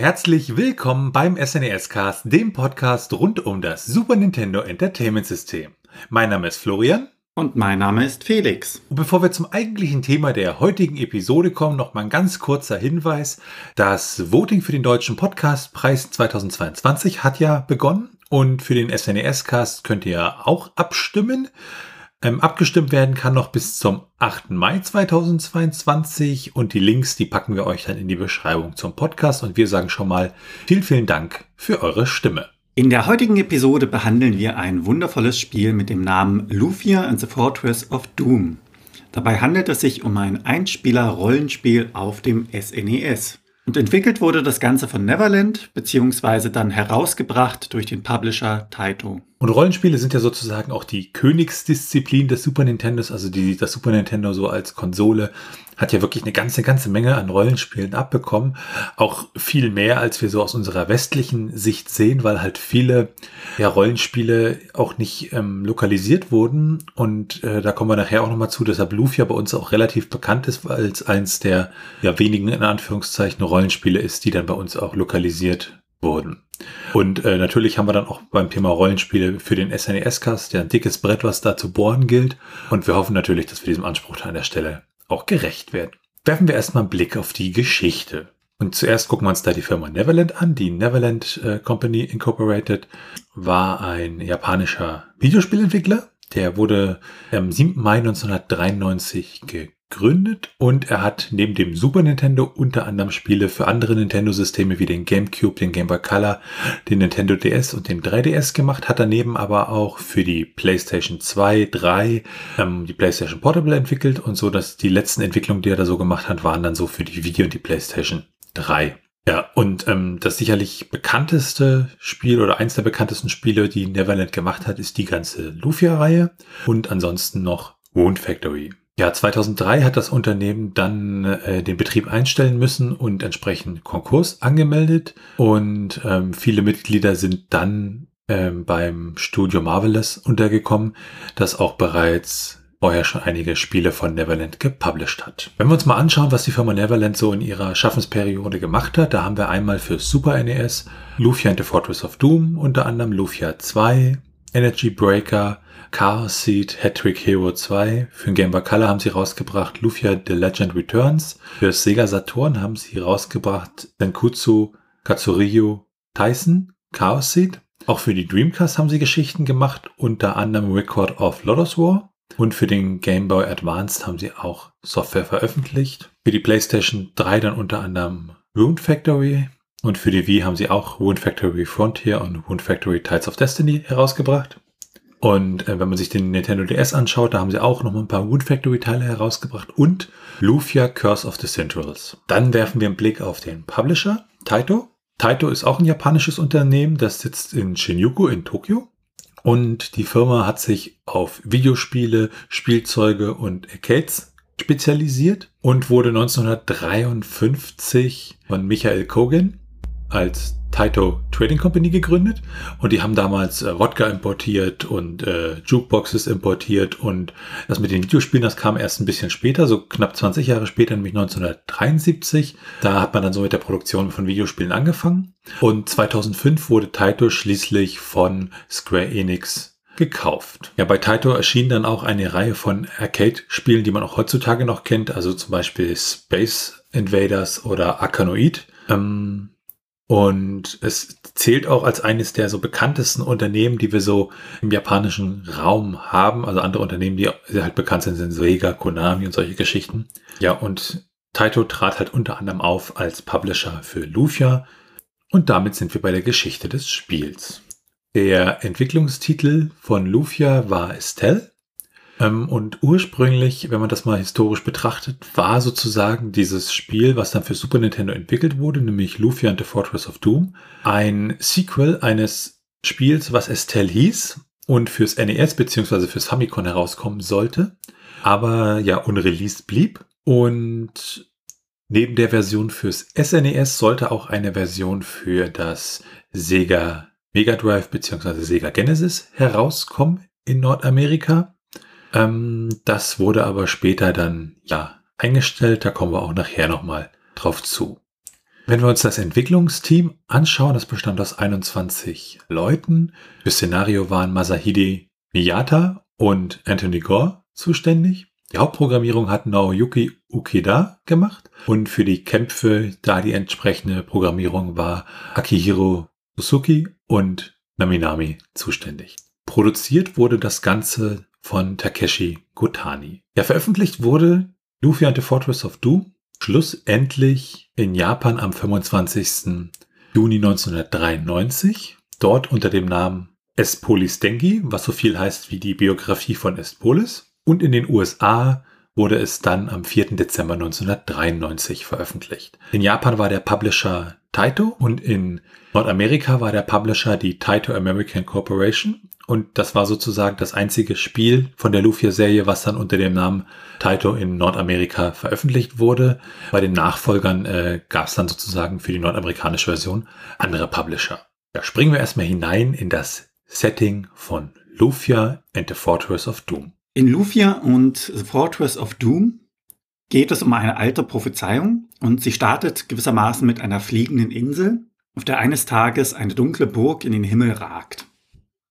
Herzlich willkommen beim SNES Cast, dem Podcast rund um das Super Nintendo Entertainment System. Mein Name ist Florian. Und mein Name ist Felix. Und bevor wir zum eigentlichen Thema der heutigen Episode kommen, noch mal ein ganz kurzer Hinweis. Das Voting für den Deutschen Podcastpreis 2022 hat ja begonnen und für den SNES Cast könnt ihr auch abstimmen. Ähm, abgestimmt werden kann noch bis zum 8. Mai 2022 und die Links, die packen wir euch dann in die Beschreibung zum Podcast und wir sagen schon mal vielen, vielen Dank für eure Stimme. In der heutigen Episode behandeln wir ein wundervolles Spiel mit dem Namen Lufia and the Fortress of Doom. Dabei handelt es sich um ein Einspieler-Rollenspiel auf dem SNES. Und entwickelt wurde das Ganze von Neverland, beziehungsweise dann herausgebracht durch den Publisher Taito. Und Rollenspiele sind ja sozusagen auch die Königsdisziplin des Super Nintendos, also die, das Super Nintendo so als Konsole hat ja wirklich eine ganze, ganze Menge an Rollenspielen abbekommen. Auch viel mehr, als wir so aus unserer westlichen Sicht sehen, weil halt viele ja, Rollenspiele auch nicht ähm, lokalisiert wurden. Und äh, da kommen wir nachher auch nochmal zu, dass Lufia bei uns auch relativ bekannt ist, weil es eins der ja, wenigen, in Anführungszeichen, Rollenspiele ist, die dann bei uns auch lokalisiert wurden. Und äh, natürlich haben wir dann auch beim Thema Rollenspiele für den SNES-Cast ja ein dickes Brett, was da zu bohren gilt. Und wir hoffen natürlich, dass wir diesem Anspruch an der Stelle auch gerecht werden. Werfen wir erstmal einen Blick auf die Geschichte. Und zuerst gucken wir uns da die Firma Neverland an. Die Neverland äh, Company Incorporated war ein japanischer Videospielentwickler. Der wurde am 7. Mai 1993 gegründet gegründet und er hat neben dem Super Nintendo unter anderem Spiele für andere Nintendo-Systeme wie den GameCube, den Game Boy Color, den Nintendo DS und den 3DS gemacht, hat daneben aber auch für die PlayStation 2, 3 ähm, die PlayStation Portable entwickelt und so, dass die letzten Entwicklungen, die er da so gemacht hat, waren dann so für die Video und die PlayStation 3. Ja, und ähm, das sicherlich bekannteste Spiel oder eins der bekanntesten Spiele, die Neverland gemacht hat, ist die ganze Lufia-Reihe und ansonsten noch Wound Factory. Ja, 2003 hat das Unternehmen dann äh, den Betrieb einstellen müssen und entsprechend Konkurs angemeldet. Und ähm, viele Mitglieder sind dann ähm, beim Studio Marvelous untergekommen, das auch bereits vorher schon einige Spiele von Neverland gepublished hat. Wenn wir uns mal anschauen, was die Firma Neverland so in ihrer Schaffensperiode gemacht hat, da haben wir einmal für Super NES Lufia and the Fortress of Doom, unter anderem Lufia 2, Energy Breaker, Chaos Seed, Hattrick Hero 2. Für den Game Boy Color haben sie rausgebracht Lufia The Legend Returns. Für Sega Saturn haben sie rausgebracht Senkutsu Katsuryu Tyson, Chaos Seed. Auch für die Dreamcast haben sie Geschichten gemacht, unter anderem Record of Lotus War. Und für den Game Boy Advanced haben sie auch Software veröffentlicht. Für die PlayStation 3 dann unter anderem Rune Factory. Und für die Wii haben sie auch Rune Factory Frontier und Rune Factory Tides of Destiny herausgebracht. Und äh, wenn man sich den Nintendo DS anschaut, da haben sie auch noch mal ein paar Wood Factory Teile herausgebracht und Lufia Curse of the Centrals. Dann werfen wir einen Blick auf den Publisher, Taito. Taito ist auch ein japanisches Unternehmen, das sitzt in Shinjuku in Tokio. Und die Firma hat sich auf Videospiele, Spielzeuge und Arcades spezialisiert und wurde 1953 von Michael Kogan als Taito Trading Company gegründet und die haben damals äh, Wodka importiert und äh, Jukeboxes importiert und das mit den Videospielen, das kam erst ein bisschen später, so knapp 20 Jahre später, nämlich 1973. Da hat man dann so mit der Produktion von Videospielen angefangen und 2005 wurde Taito schließlich von Square Enix gekauft. Ja, bei Taito erschien dann auch eine Reihe von Arcade-Spielen, die man auch heutzutage noch kennt, also zum Beispiel Space Invaders oder Arkanoid. Ähm, und es zählt auch als eines der so bekanntesten Unternehmen, die wir so im japanischen Raum haben. Also andere Unternehmen, die halt bekannt sind, sind Sega, Konami und solche Geschichten. Ja, und Taito trat halt unter anderem auf als Publisher für Lufia. Und damit sind wir bei der Geschichte des Spiels. Der Entwicklungstitel von Lufia war Estelle. Ähm, und ursprünglich, wenn man das mal historisch betrachtet, war sozusagen dieses Spiel, was dann für Super Nintendo entwickelt wurde, nämlich Lufia and the Fortress of Doom, ein Sequel eines Spiels, was Estelle hieß und fürs NES bzw. fürs Famicom herauskommen sollte, aber ja unreleased blieb. Und neben der Version fürs SNES e sollte auch eine Version für das Sega Mega Drive bzw. Sega Genesis herauskommen in Nordamerika. Ähm, das wurde aber später dann ja eingestellt. Da kommen wir auch nachher nochmal drauf zu. Wenn wir uns das Entwicklungsteam anschauen, das bestand aus 21 Leuten. Für Szenario waren Masahide Miyata und Anthony Gore zuständig. Die Hauptprogrammierung hat Naoyuki Ukeda gemacht und für die Kämpfe, da die entsprechende Programmierung war Akihiro Suzuki und Naminami zuständig. Produziert wurde das Ganze von Takeshi Gotani. Ja, veröffentlicht wurde Luffy and the Fortress of Doom schlussendlich in Japan am 25. Juni 1993, dort unter dem Namen Espolis Dengi, was so viel heißt wie die Biografie von Espolis. Und in den USA wurde es dann am 4. Dezember 1993 veröffentlicht. In Japan war der Publisher Taito und in Nordamerika war der Publisher die Taito American Corporation und das war sozusagen das einzige Spiel von der Lufia-Serie, was dann unter dem Namen Taito in Nordamerika veröffentlicht wurde. Bei den Nachfolgern äh, gab es dann sozusagen für die nordamerikanische Version andere Publisher. Da springen wir erstmal hinein in das Setting von Lufia and the Fortress of Doom. In Lufia und The Fortress of Doom geht es um eine alte Prophezeiung und sie startet gewissermaßen mit einer fliegenden Insel, auf der eines Tages eine dunkle Burg in den Himmel ragt.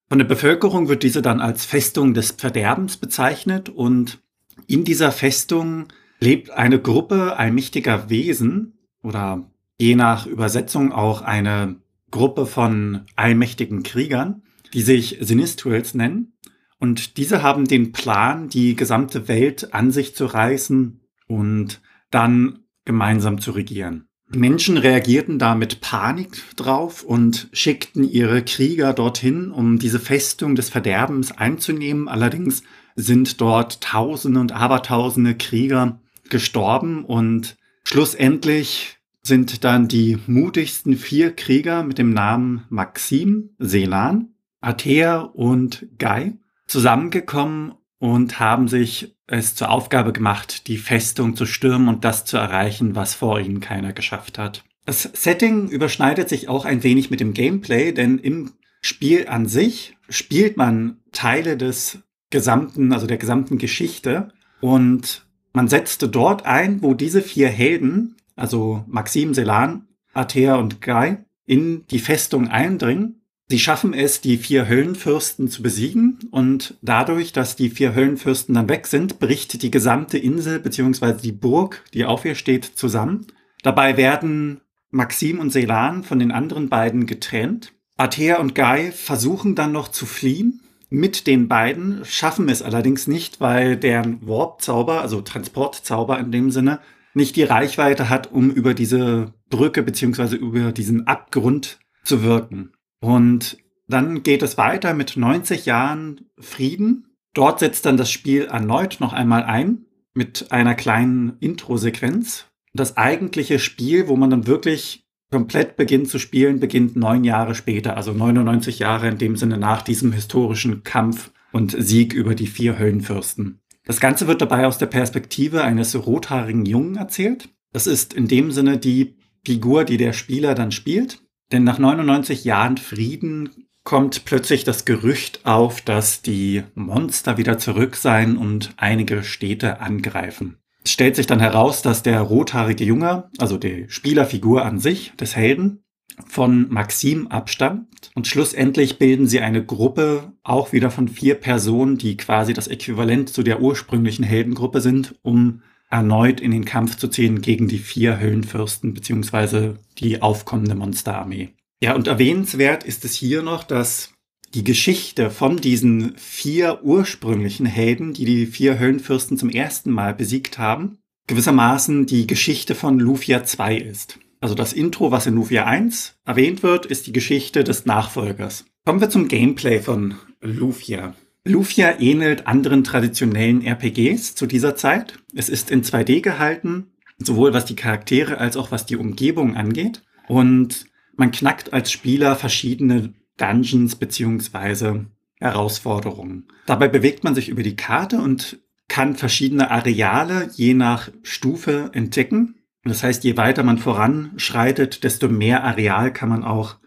Von der Bevölkerung wird diese dann als Festung des Verderbens bezeichnet und in dieser Festung lebt eine Gruppe allmächtiger Wesen oder je nach Übersetzung auch eine Gruppe von allmächtigen Kriegern, die sich Sinistrals nennen. Und diese haben den Plan, die gesamte Welt an sich zu reißen und dann gemeinsam zu regieren. Menschen reagierten da mit Panik drauf und schickten ihre Krieger dorthin, um diese Festung des Verderbens einzunehmen. Allerdings sind dort Tausende und Abertausende Krieger gestorben und schlussendlich sind dann die mutigsten vier Krieger mit dem Namen Maxim, Selan, Athea und Guy zusammengekommen und haben sich es zur Aufgabe gemacht, die Festung zu stürmen und das zu erreichen, was vor ihnen keiner geschafft hat. Das Setting überschneidet sich auch ein wenig mit dem Gameplay, denn im Spiel an sich spielt man Teile des gesamten, also der gesamten Geschichte und man setzte dort ein, wo diese vier Helden, also Maxim, Selan, Athea und Guy, in die Festung eindringen Sie schaffen es, die vier Höllenfürsten zu besiegen und dadurch, dass die vier Höllenfürsten dann weg sind, bricht die gesamte Insel bzw. die Burg, die auf ihr steht, zusammen. Dabei werden Maxim und Selan von den anderen beiden getrennt. Athea und Guy versuchen dann noch zu fliehen mit den beiden, schaffen es allerdings nicht, weil deren Warp-Zauber, also Transportzauber in dem Sinne, nicht die Reichweite hat, um über diese Brücke bzw. über diesen Abgrund zu wirken. Und dann geht es weiter mit 90 Jahren Frieden. Dort setzt dann das Spiel erneut noch einmal ein mit einer kleinen Intro-Sequenz. Das eigentliche Spiel, wo man dann wirklich komplett beginnt zu spielen, beginnt neun Jahre später, also 99 Jahre in dem Sinne nach diesem historischen Kampf und Sieg über die vier Höllenfürsten. Das Ganze wird dabei aus der Perspektive eines rothaarigen Jungen erzählt. Das ist in dem Sinne die Figur, die der Spieler dann spielt. Denn nach 99 Jahren Frieden kommt plötzlich das Gerücht auf, dass die Monster wieder zurück seien und einige Städte angreifen. Es stellt sich dann heraus, dass der rothaarige Junge, also die Spielerfigur an sich, des Helden, von Maxim abstammt und schlussendlich bilden sie eine Gruppe auch wieder von vier Personen, die quasi das Äquivalent zu der ursprünglichen Heldengruppe sind, um erneut in den Kampf zu ziehen gegen die vier Höllenfürsten beziehungsweise die aufkommende Monsterarmee. Ja, und erwähnenswert ist es hier noch, dass die Geschichte von diesen vier ursprünglichen Helden, die die vier Höllenfürsten zum ersten Mal besiegt haben, gewissermaßen die Geschichte von Lufia 2 ist. Also das Intro, was in Lufia 1 erwähnt wird, ist die Geschichte des Nachfolgers. Kommen wir zum Gameplay von Lufia. Lufia ähnelt anderen traditionellen RPGs zu dieser Zeit. Es ist in 2D gehalten, sowohl was die Charaktere als auch was die Umgebung angeht. Und man knackt als Spieler verschiedene Dungeons beziehungsweise Herausforderungen. Dabei bewegt man sich über die Karte und kann verschiedene Areale je nach Stufe entdecken. Das heißt, je weiter man voranschreitet, desto mehr Areal kann man auch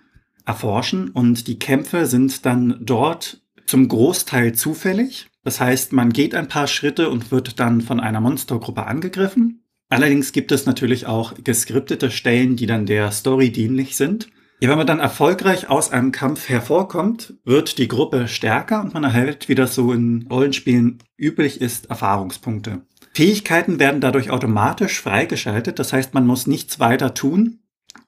erforschen. Und die Kämpfe sind dann dort zum Großteil zufällig. Das heißt, man geht ein paar Schritte und wird dann von einer Monstergruppe angegriffen. Allerdings gibt es natürlich auch geskriptete Stellen, die dann der Story dienlich sind. Ja, wenn man dann erfolgreich aus einem Kampf hervorkommt, wird die Gruppe stärker und man erhält, wie das so in Rollenspielen üblich ist, Erfahrungspunkte. Fähigkeiten werden dadurch automatisch freigeschaltet, das heißt, man muss nichts weiter tun,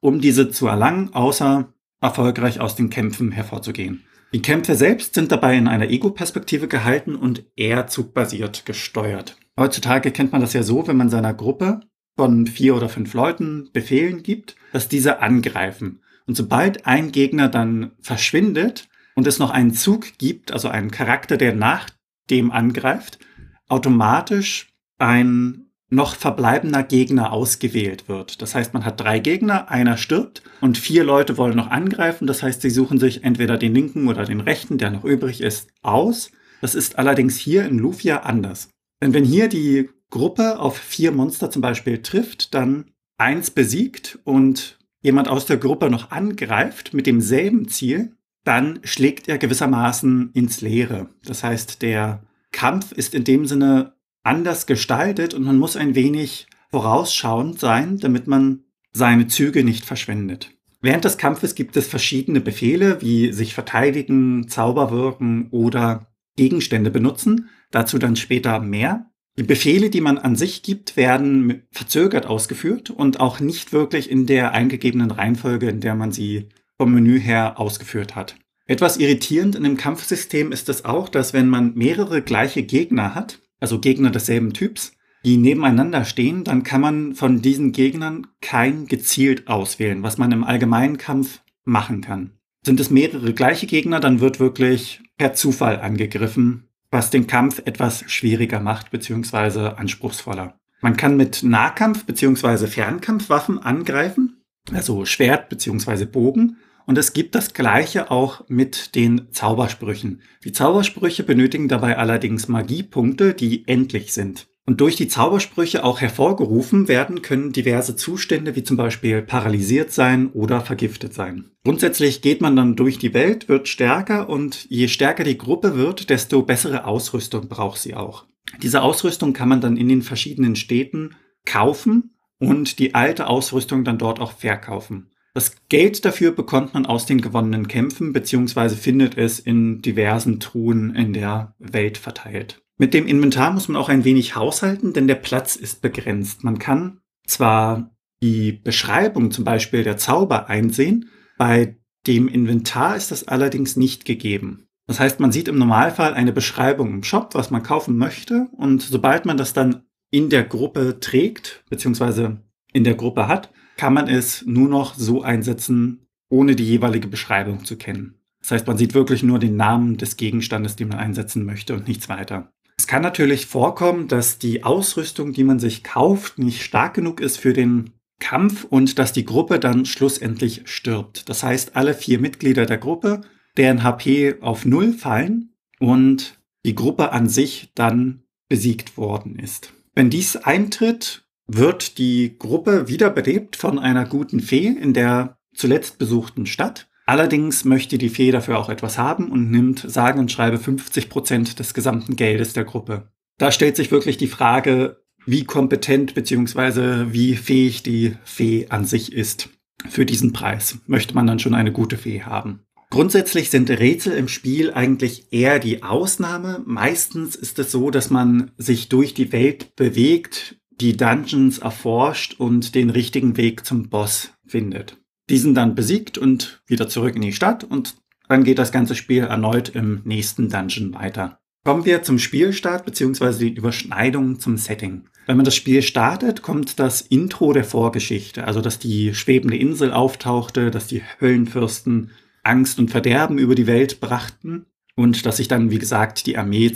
um diese zu erlangen, außer erfolgreich aus den Kämpfen hervorzugehen. Die Kämpfe selbst sind dabei in einer Ego-Perspektive gehalten und eher zugbasiert gesteuert. Heutzutage kennt man das ja so, wenn man seiner Gruppe von vier oder fünf Leuten Befehlen gibt, dass diese angreifen. Und sobald ein Gegner dann verschwindet und es noch einen Zug gibt, also einen Charakter, der nach dem angreift, automatisch ein noch verbleibender Gegner ausgewählt wird. Das heißt, man hat drei Gegner, einer stirbt und vier Leute wollen noch angreifen. Das heißt, sie suchen sich entweder den linken oder den rechten, der noch übrig ist, aus. Das ist allerdings hier in Lufia anders. Denn wenn hier die Gruppe auf vier Monster zum Beispiel trifft, dann eins besiegt und jemand aus der Gruppe noch angreift mit demselben Ziel, dann schlägt er gewissermaßen ins Leere. Das heißt, der Kampf ist in dem Sinne anders gestaltet und man muss ein wenig vorausschauend sein, damit man seine Züge nicht verschwendet. Während des Kampfes gibt es verschiedene Befehle, wie sich verteidigen, Zauber wirken oder Gegenstände benutzen. Dazu dann später mehr. Die Befehle, die man an sich gibt, werden verzögert ausgeführt und auch nicht wirklich in der eingegebenen Reihenfolge, in der man sie vom Menü her ausgeführt hat. Etwas irritierend in dem Kampfsystem ist es auch, dass wenn man mehrere gleiche Gegner hat, also Gegner desselben Typs, die nebeneinander stehen, dann kann man von diesen Gegnern kein gezielt auswählen, was man im allgemeinen Kampf machen kann. Sind es mehrere gleiche Gegner, dann wird wirklich per Zufall angegriffen was den Kampf etwas schwieriger macht bzw. anspruchsvoller. Man kann mit Nahkampf bzw. Fernkampfwaffen angreifen, also Schwert bzw. Bogen. Und es gibt das gleiche auch mit den Zaubersprüchen. Die Zaubersprüche benötigen dabei allerdings Magiepunkte, die endlich sind. Und durch die Zaubersprüche auch hervorgerufen werden können diverse Zustände wie zum Beispiel paralysiert sein oder vergiftet sein. Grundsätzlich geht man dann durch die Welt, wird stärker und je stärker die Gruppe wird, desto bessere Ausrüstung braucht sie auch. Diese Ausrüstung kann man dann in den verschiedenen Städten kaufen und die alte Ausrüstung dann dort auch verkaufen. Das Geld dafür bekommt man aus den gewonnenen Kämpfen beziehungsweise findet es in diversen Truhen in der Welt verteilt. Mit dem Inventar muss man auch ein wenig haushalten, denn der Platz ist begrenzt. Man kann zwar die Beschreibung zum Beispiel der Zauber einsehen, bei dem Inventar ist das allerdings nicht gegeben. Das heißt, man sieht im Normalfall eine Beschreibung im Shop, was man kaufen möchte, und sobald man das dann in der Gruppe trägt, beziehungsweise in der Gruppe hat, kann man es nur noch so einsetzen, ohne die jeweilige Beschreibung zu kennen. Das heißt, man sieht wirklich nur den Namen des Gegenstandes, den man einsetzen möchte und nichts weiter. Es kann natürlich vorkommen, dass die Ausrüstung, die man sich kauft, nicht stark genug ist für den Kampf und dass die Gruppe dann schlussendlich stirbt. Das heißt, alle vier Mitglieder der Gruppe, deren HP auf Null fallen und die Gruppe an sich dann besiegt worden ist. Wenn dies eintritt, wird die Gruppe wiederbelebt von einer guten Fee in der zuletzt besuchten Stadt Allerdings möchte die Fee dafür auch etwas haben und nimmt sage und schreibe 50 Prozent des gesamten Geldes der Gruppe. Da stellt sich wirklich die Frage, wie kompetent bzw. wie fähig die Fee an sich ist. Für diesen Preis möchte man dann schon eine gute Fee haben. Grundsätzlich sind Rätsel im Spiel eigentlich eher die Ausnahme. Meistens ist es so, dass man sich durch die Welt bewegt, die Dungeons erforscht und den richtigen Weg zum Boss findet diesen dann besiegt und wieder zurück in die Stadt und dann geht das ganze Spiel erneut im nächsten Dungeon weiter. Kommen wir zum Spielstart bzw. die Überschneidung zum Setting. Wenn man das Spiel startet, kommt das Intro der Vorgeschichte, also dass die schwebende Insel auftauchte, dass die Höllenfürsten Angst und Verderben über die Welt brachten und dass sich dann, wie gesagt, die Armee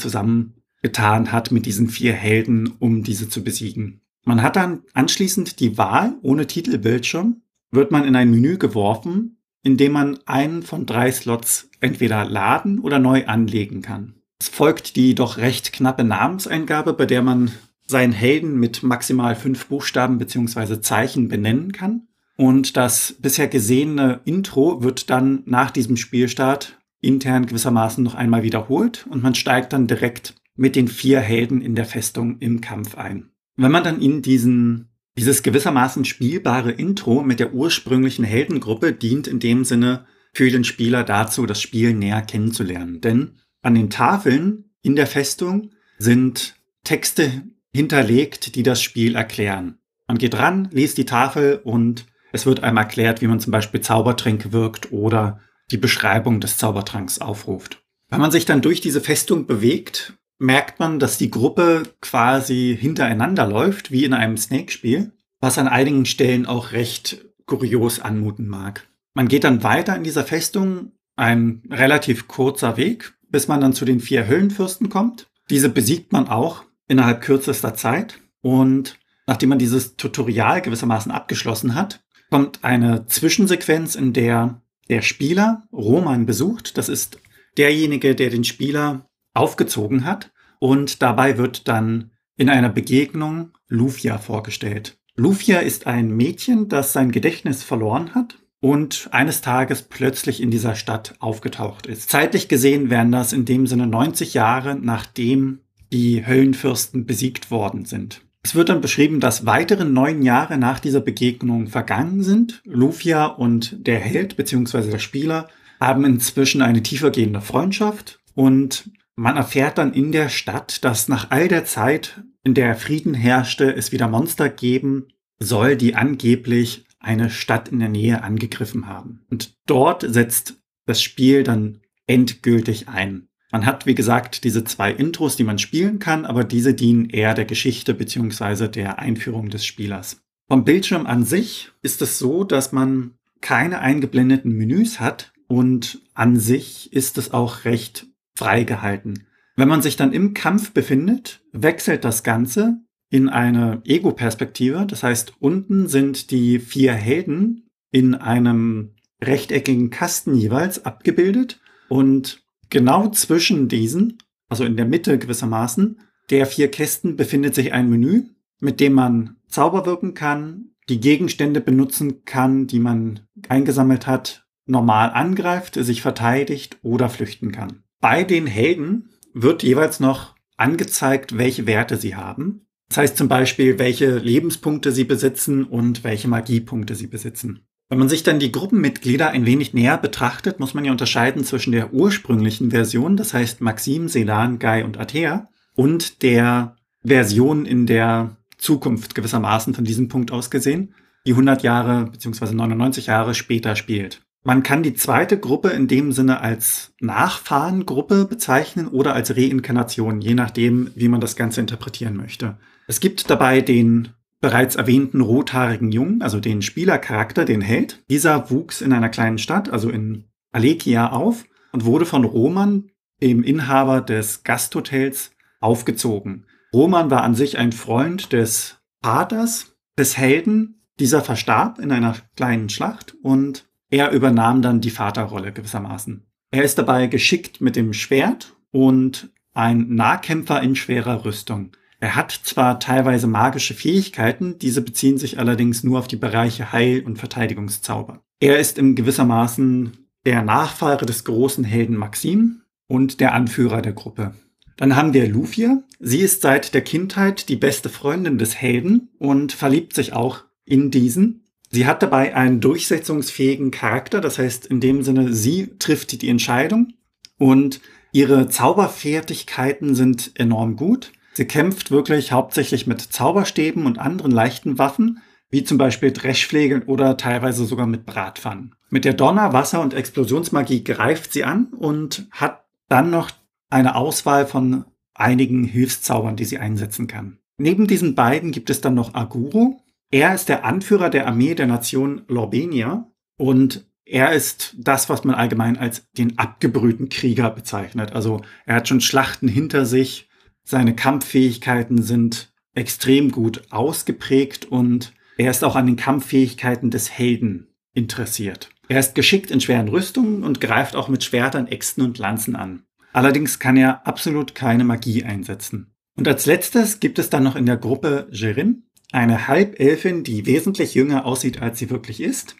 zusammengetan hat mit diesen vier Helden, um diese zu besiegen. Man hat dann anschließend die Wahl ohne Titelbildschirm wird man in ein Menü geworfen, in dem man einen von drei Slots entweder laden oder neu anlegen kann. Es folgt die doch recht knappe Namenseingabe, bei der man seinen Helden mit maximal fünf Buchstaben bzw. Zeichen benennen kann. Und das bisher gesehene Intro wird dann nach diesem Spielstart intern gewissermaßen noch einmal wiederholt und man steigt dann direkt mit den vier Helden in der Festung im Kampf ein. Wenn man dann in diesen Dieses gewissermaßen spielbare Intro mit der ursprünglichen Heldengruppe dient in dem Sinne für den Spieler dazu, das Spiel näher kennenzulernen. Denn an den Tafeln in der Festung sind Texte hinterlegt, die das Spiel erklären. Man geht ran, liest die Tafel und es wird einem erklärt, wie man zum Beispiel Zaubertränke wirkt oder die Beschreibung des Zaubertranks aufruft. Wenn man sich dann durch diese Festung bewegt, merkt man, dass die Gruppe quasi hintereinander läuft, wie in einem Snake-Spiel, was an einigen Stellen auch recht kurios anmuten mag. Man geht dann weiter in dieser Festung, ein relativ kurzer Weg, bis man dann zu den vier Höllenfürsten kommt. Diese besiegt man auch innerhalb kürzester Zeit und nachdem man dieses Tutorial gewissermaßen abgeschlossen hat, kommt eine Zwischensequenz, in der der Spieler Roman besucht. Das ist derjenige, der den Spieler aufgezogen hat. Und dabei wird dann in einer Begegnung Lufia vorgestellt. Lufia ist ein Mädchen, das sein Gedächtnis verloren hat und eines Tages plötzlich in dieser Stadt aufgetaucht ist. Zeitlich gesehen wären das in dem Sinne 90 Jahre, nachdem die Höllenfürsten besiegt worden sind. Es wird dann beschrieben, dass weitere neun Jahre nach dieser Begegnung vergangen sind. Lufia und der Held bzw. der Spieler haben inzwischen eine tiefergehende Freundschaft und man erfährt dann in der Stadt, dass nach all der Zeit, in der Frieden herrschte, es wieder Monster geben soll, die angeblich eine Stadt in der Nähe angegriffen haben. Und dort setzt das Spiel dann endgültig ein. Man hat, wie gesagt, diese zwei Intros, die man spielen kann, aber diese dienen eher der Geschichte beziehungsweise der Einführung des Spielers. Vom Bildschirm an sich ist es so, dass man keine eingeblendeten Menüs hat und an sich ist es auch recht freigehalten. Wenn man sich dann im Kampf befindet, wechselt das Ganze in eine Ego-Perspektive. Das heißt, unten sind die vier Helden in einem rechteckigen Kasten jeweils abgebildet und genau zwischen diesen, also in der Mitte gewissermaßen, der vier Kästen befindet sich ein Menü, mit dem man Zauber wirken kann, die Gegenstände benutzen kann, die man eingesammelt hat, normal angreift, sich verteidigt oder flüchten kann. Bei den Helden wird jeweils noch angezeigt, welche Werte sie haben. Das heißt zum Beispiel, welche Lebenspunkte sie besitzen und welche Magiepunkte sie besitzen. Wenn man sich dann die Gruppenmitglieder ein wenig näher betrachtet, muss man ja unterscheiden zwischen der ursprünglichen Version, das heißt Maxim, Selan, Guy und Athea, und der Version in der Zukunft gewissermaßen von diesem Punkt aus gesehen, die 100 Jahre bzw. 99 Jahre später spielt. Man kann die zweite Gruppe in dem Sinne als Nachfahrengruppe bezeichnen oder als Reinkarnation, je nachdem, wie man das Ganze interpretieren möchte. Es gibt dabei den bereits erwähnten rothaarigen Jungen, also den Spielercharakter, den Held. Dieser wuchs in einer kleinen Stadt, also in Alekia auf und wurde von Roman, dem Inhaber des Gasthotels, aufgezogen. Roman war an sich ein Freund des Vaters des Helden. Dieser verstarb in einer kleinen Schlacht und er übernahm dann die Vaterrolle gewissermaßen. Er ist dabei geschickt mit dem Schwert und ein Nahkämpfer in schwerer Rüstung. Er hat zwar teilweise magische Fähigkeiten, diese beziehen sich allerdings nur auf die Bereiche Heil- und Verteidigungszauber. Er ist in gewissermaßen der Nachfahre des großen Helden Maxim und der Anführer der Gruppe. Dann haben wir Lufia. Sie ist seit der Kindheit die beste Freundin des Helden und verliebt sich auch in diesen. Sie hat dabei einen durchsetzungsfähigen Charakter, das heißt in dem Sinne, sie trifft die Entscheidung und ihre Zauberfertigkeiten sind enorm gut. Sie kämpft wirklich hauptsächlich mit Zauberstäben und anderen leichten Waffen, wie zum Beispiel Dreschflegeln oder teilweise sogar mit Bratpfannen. Mit der Donner-, Wasser- und Explosionsmagie greift sie an und hat dann noch eine Auswahl von einigen Hilfszaubern, die sie einsetzen kann. Neben diesen beiden gibt es dann noch Aguro, er ist der Anführer der Armee der Nation Lorbenia und er ist das, was man allgemein als den abgebrühten Krieger bezeichnet. Also er hat schon Schlachten hinter sich, seine Kampffähigkeiten sind extrem gut ausgeprägt und er ist auch an den Kampffähigkeiten des Helden interessiert. Er ist geschickt in schweren Rüstungen und greift auch mit Schwertern, Äxten und Lanzen an. Allerdings kann er absolut keine Magie einsetzen. Und als letztes gibt es dann noch in der Gruppe Gerin, eine Halbelfin, die wesentlich jünger aussieht, als sie wirklich ist.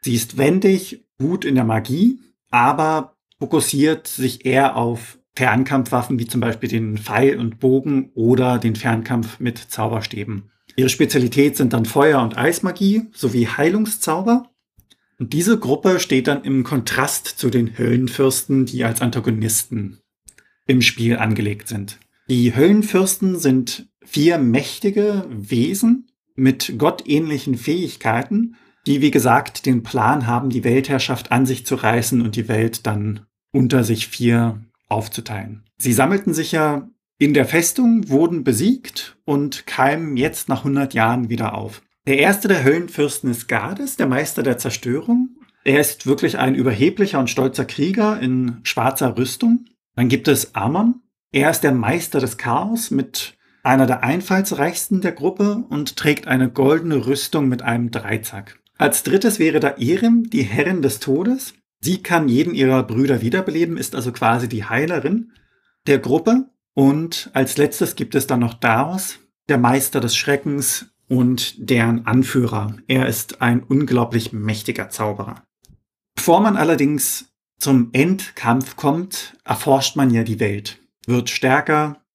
Sie ist wendig, gut in der Magie, aber fokussiert sich eher auf Fernkampfwaffen wie zum Beispiel den Pfeil und Bogen oder den Fernkampf mit Zauberstäben. Ihre Spezialität sind dann Feuer- und Eismagie sowie Heilungszauber. Und diese Gruppe steht dann im Kontrast zu den Höllenfürsten, die als Antagonisten im Spiel angelegt sind. Die Höllenfürsten sind vier mächtige Wesen mit gottähnlichen Fähigkeiten, die, wie gesagt, den Plan haben, die Weltherrschaft an sich zu reißen und die Welt dann unter sich vier aufzuteilen. Sie sammelten sich ja in der Festung, wurden besiegt und keimen jetzt nach 100 Jahren wieder auf. Der erste der Höllenfürsten ist Gades, der Meister der Zerstörung. Er ist wirklich ein überheblicher und stolzer Krieger in schwarzer Rüstung. Dann gibt es Amon. Er ist der Meister des Chaos mit einer der einfallsreichsten der Gruppe und trägt eine goldene Rüstung mit einem Dreizack. Als drittes wäre da Erim, die Herrin des Todes. Sie kann jeden ihrer Brüder wiederbeleben, ist also quasi die Heilerin der Gruppe. Und als letztes gibt es dann noch Daos, der Meister des Schreckens und deren Anführer. Er ist ein unglaublich mächtiger Zauberer. Bevor man allerdings zum Endkampf kommt, erforscht man ja die Welt, wird stärker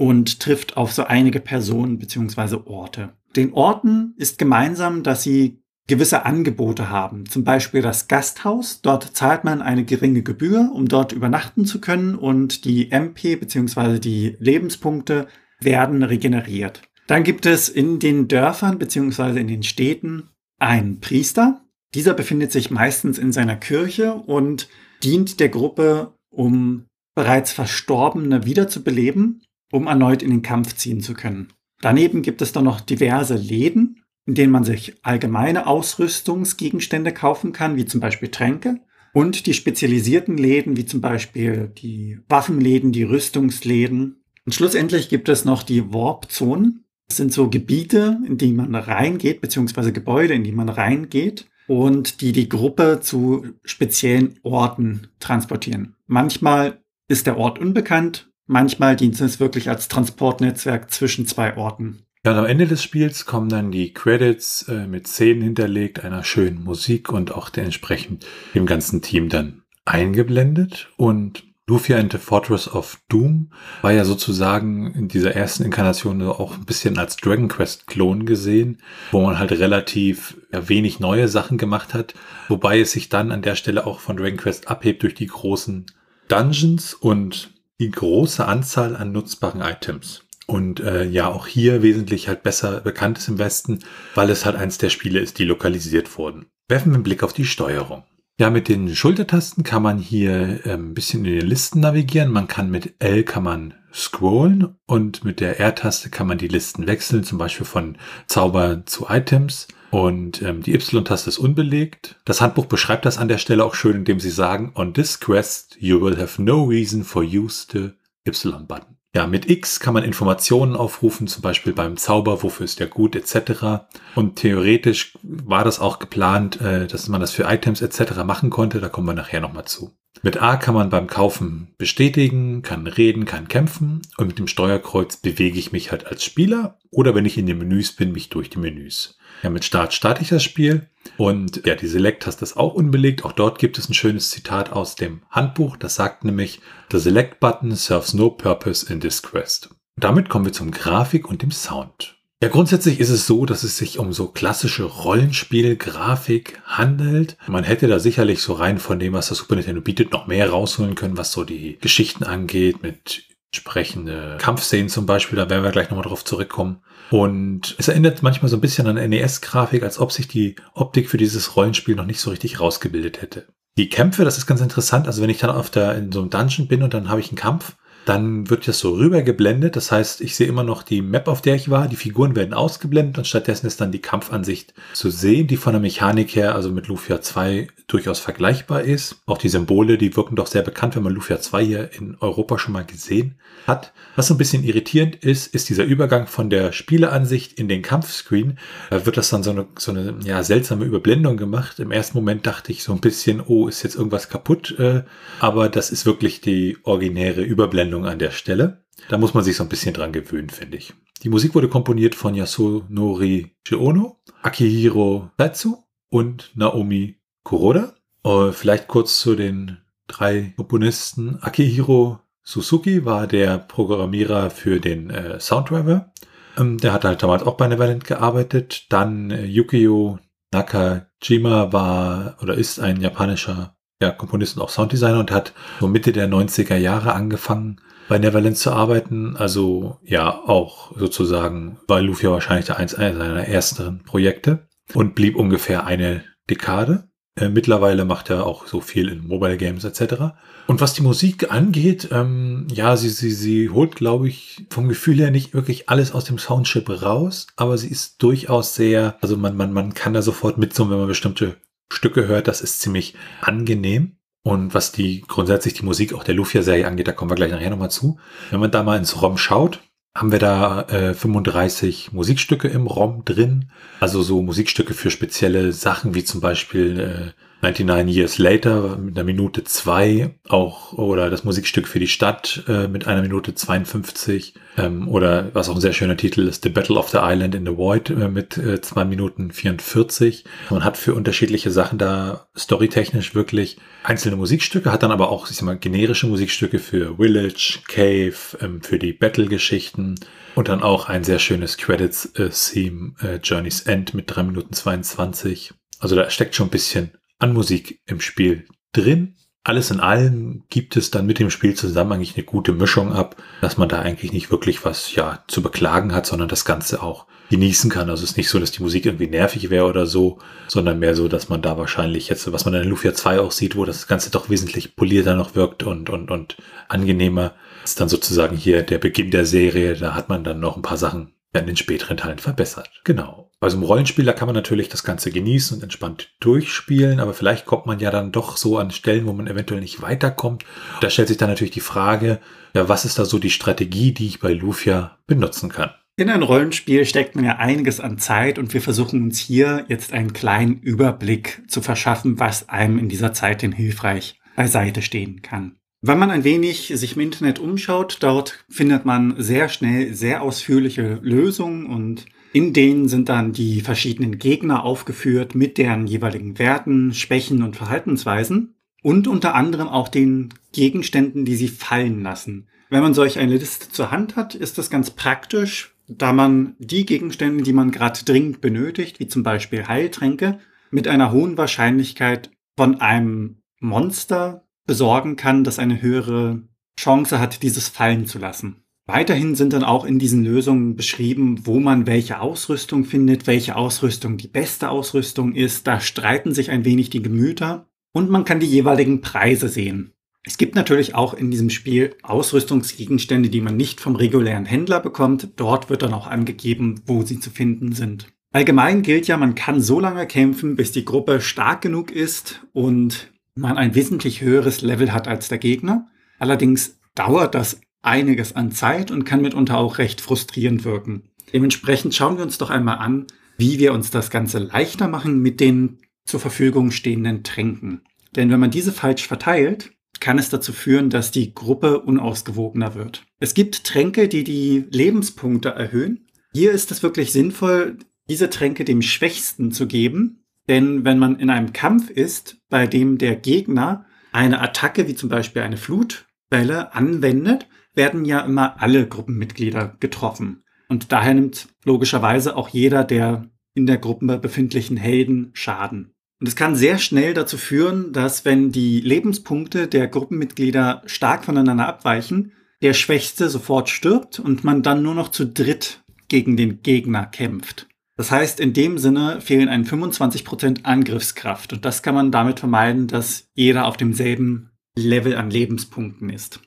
und trifft auf so einige Personen bzw. Orte. Den Orten ist gemeinsam, dass sie gewisse Angebote haben. Zum Beispiel das Gasthaus. Dort zahlt man eine geringe Gebühr, um dort übernachten zu können und die MP bzw. die Lebenspunkte werden regeneriert. Dann gibt es in den Dörfern bzw. in den Städten einen Priester. Dieser befindet sich meistens in seiner Kirche und dient der Gruppe, um bereits Verstorbene wiederzubeleben, um erneut in den Kampf ziehen zu können. Daneben gibt es dann noch diverse Läden, in denen man sich allgemeine Ausrüstungsgegenstände kaufen kann, wie zum Beispiel Tränke. Und die spezialisierten Läden, wie zum Beispiel die Waffenläden, die Rüstungsläden. Und schlussendlich gibt es noch die Warp-Zonen. Das sind so Gebiete, in die man reingeht, beziehungsweise Gebäude, in die man reingeht und die die Gruppe zu speziellen Orten transportieren. Manchmal ist der Ort unbekannt, manchmal dient es wirklich als Transportnetzwerk zwischen zwei Orten. Ja, am Ende des Spiels kommen dann die Credits äh, mit Szenen hinterlegt, einer schönen Musik und auch entsprechend dem ganzen Team dann eingeblendet. Und Lufia and the Fortress of Doom war ja sozusagen in dieser ersten Inkarnation auch ein bisschen als Dragon Quest Klon gesehen, wo man halt relativ wenig neue Sachen gemacht hat, wobei es sich dann an der Stelle auch von Dragon Quest abhebt durch die großen Dungeons und die große Anzahl an nutzbaren Items und äh, ja auch hier wesentlich halt besser bekannt ist im Westen, weil es halt eins der Spiele ist, die lokalisiert wurden. Werfen wir einen Blick auf die Steuerung. Ja, mit den Schultertasten kann man hier äh, ein bisschen in den Listen navigieren. Man kann mit L kann man scrollen und mit der R-Taste kann man die Listen wechseln, zum Beispiel von Zauber zu Items. Und ähm, die Y-Taste ist unbelegt. Das Handbuch beschreibt das an der Stelle auch schön, indem sie sagen, on this quest you will have no reason for use the Y-Button. Ja, mit X kann man Informationen aufrufen, zum Beispiel beim Zauber, wofür ist der gut, etc. Und theoretisch war das auch geplant, äh, dass man das für Items etc. machen konnte. Da kommen wir nachher nochmal zu. Mit A kann man beim Kaufen bestätigen, kann reden, kann kämpfen. Und mit dem Steuerkreuz bewege ich mich halt als Spieler oder wenn ich in den Menüs bin, mich durch die Menüs. Ja, mit Start starte ich das Spiel. Und ja, die Select-Taste ist auch unbelegt. Auch dort gibt es ein schönes Zitat aus dem Handbuch. Das sagt nämlich, The Select-Button serves no purpose in this quest. damit kommen wir zum Grafik und dem Sound. Ja, grundsätzlich ist es so, dass es sich um so klassische Rollenspiel-Grafik handelt. Man hätte da sicherlich so rein von dem, was das Super Nintendo bietet, noch mehr rausholen können, was so die Geschichten angeht, mit entsprechende Kampfszenen zum Beispiel, da werden wir gleich nochmal drauf zurückkommen. Und es erinnert manchmal so ein bisschen an NES-Grafik, als ob sich die Optik für dieses Rollenspiel noch nicht so richtig rausgebildet hätte. Die Kämpfe, das ist ganz interessant. Also wenn ich dann auf der, in so einem Dungeon bin und dann habe ich einen Kampf, dann wird das so rübergeblendet. Das heißt, ich sehe immer noch die Map, auf der ich war. Die Figuren werden ausgeblendet und stattdessen ist dann die Kampfansicht zu sehen, die von der Mechanik her, also mit Lufia 2 durchaus vergleichbar ist. Auch die Symbole, die wirken doch sehr bekannt, wenn man Lufia 2 hier in Europa schon mal gesehen hat. Was so ein bisschen irritierend ist, ist dieser Übergang von der Spieleansicht in den Kampfscreen. Da wird das dann so eine, so eine ja, seltsame Überblendung gemacht. Im ersten Moment dachte ich so ein bisschen, oh, ist jetzt irgendwas kaputt? Äh, aber das ist wirklich die originäre Überblendung an der Stelle. Da muss man sich so ein bisschen dran gewöhnen, finde ich. Die Musik wurde komponiert von Yasunori Shiono, Akihiro Tatsu und Naomi Kuroda. Uh, vielleicht kurz zu den drei Komponisten. Akihiro Suzuki war der Programmierer für den äh, Sounddriver. Ähm, der hat halt damals auch bei Neverland gearbeitet. Dann äh, Yukio Nakajima war oder ist ein japanischer ja, Komponist und auch Sounddesigner und hat so Mitte der 90er Jahre angefangen, bei Neverland zu arbeiten. Also ja, auch sozusagen war Lufia wahrscheinlich der eins seiner ersten Projekte und blieb ungefähr eine Dekade. Äh, mittlerweile macht er auch so viel in Mobile Games etc. Und was die Musik angeht, ähm, ja, sie, sie, sie holt, glaube ich, vom Gefühl her nicht wirklich alles aus dem Soundchip raus, aber sie ist durchaus sehr, also man, man, man kann da sofort mitsummen, wenn man bestimmte Stücke hört. Das ist ziemlich angenehm. Und was die grundsätzlich die Musik auch der Lufia-Serie angeht, da kommen wir gleich nachher nochmal zu. Wenn man da mal ins ROM schaut, haben wir da äh, 35 Musikstücke im ROM drin. Also so Musikstücke für spezielle Sachen, wie zum Beispiel äh, 99 Years Later mit einer Minute zwei auch oder das Musikstück für die Stadt äh, mit einer Minute 52 ähm, oder was auch ein sehr schöner Titel ist, The Battle of the Island in the Void äh, mit äh, zwei Minuten 44. Man hat für unterschiedliche Sachen da storytechnisch wirklich einzelne Musikstücke, hat dann aber auch, ich sag mal, generische Musikstücke für Village, Cave, ähm, für die Battle-Geschichten und dann auch ein sehr schönes Credits-Theme, äh, Journey's End mit drei Minuten 22. Also da steckt schon ein bisschen an Musik im Spiel drin. Alles in allem gibt es dann mit dem Spiel zusammen eigentlich eine gute Mischung ab, dass man da eigentlich nicht wirklich was ja zu beklagen hat, sondern das Ganze auch genießen kann. Also es ist nicht so, dass die Musik irgendwie nervig wäre oder so, sondern mehr so, dass man da wahrscheinlich jetzt, was man in Lufia 2 auch sieht, wo das Ganze doch wesentlich polierter noch wirkt und, und, und angenehmer, ist dann sozusagen hier der Beginn der Serie. Da hat man dann noch ein paar Sachen in den späteren Teilen verbessert. Genau. Bei so einem Rollenspieler kann man natürlich das Ganze genießen und entspannt durchspielen, aber vielleicht kommt man ja dann doch so an Stellen, wo man eventuell nicht weiterkommt. Da stellt sich dann natürlich die Frage, ja, was ist da so die Strategie, die ich bei Lufia benutzen kann? In ein Rollenspiel steckt man ja einiges an Zeit und wir versuchen uns hier jetzt einen kleinen Überblick zu verschaffen, was einem in dieser Zeit denn hilfreich beiseite stehen kann. Wenn man ein wenig sich im Internet umschaut, dort findet man sehr schnell sehr ausführliche Lösungen und in denen sind dann die verschiedenen Gegner aufgeführt mit deren jeweiligen Werten, Schwächen und Verhaltensweisen und unter anderem auch den Gegenständen, die sie fallen lassen. Wenn man solch eine Liste zur Hand hat, ist das ganz praktisch, da man die Gegenstände, die man gerade dringend benötigt, wie zum Beispiel Heiltränke, mit einer hohen Wahrscheinlichkeit von einem Monster besorgen kann, das eine höhere Chance hat, dieses fallen zu lassen. Weiterhin sind dann auch in diesen Lösungen beschrieben, wo man welche Ausrüstung findet, welche Ausrüstung die beste Ausrüstung ist. Da streiten sich ein wenig die Gemüter und man kann die jeweiligen Preise sehen. Es gibt natürlich auch in diesem Spiel Ausrüstungsgegenstände, die man nicht vom regulären Händler bekommt. Dort wird dann auch angegeben, wo sie zu finden sind. Allgemein gilt ja, man kann so lange kämpfen, bis die Gruppe stark genug ist und man ein wesentlich höheres Level hat als der Gegner. Allerdings dauert das einiges an Zeit und kann mitunter auch recht frustrierend wirken. Dementsprechend schauen wir uns doch einmal an, wie wir uns das Ganze leichter machen mit den zur Verfügung stehenden Tränken. Denn wenn man diese falsch verteilt, kann es dazu führen, dass die Gruppe unausgewogener wird. Es gibt Tränke, die die Lebenspunkte erhöhen. Hier ist es wirklich sinnvoll, diese Tränke dem Schwächsten zu geben. Denn wenn man in einem Kampf ist, bei dem der Gegner eine Attacke wie zum Beispiel eine Flutwelle anwendet, werden ja immer alle Gruppenmitglieder getroffen. Und daher nimmt logischerweise auch jeder der in der Gruppe befindlichen Helden Schaden. Und es kann sehr schnell dazu führen, dass wenn die Lebenspunkte der Gruppenmitglieder stark voneinander abweichen, der Schwächste sofort stirbt und man dann nur noch zu dritt gegen den Gegner kämpft. Das heißt, in dem Sinne fehlen ein 25% Angriffskraft und das kann man damit vermeiden, dass jeder auf demselben Level an Lebenspunkten ist.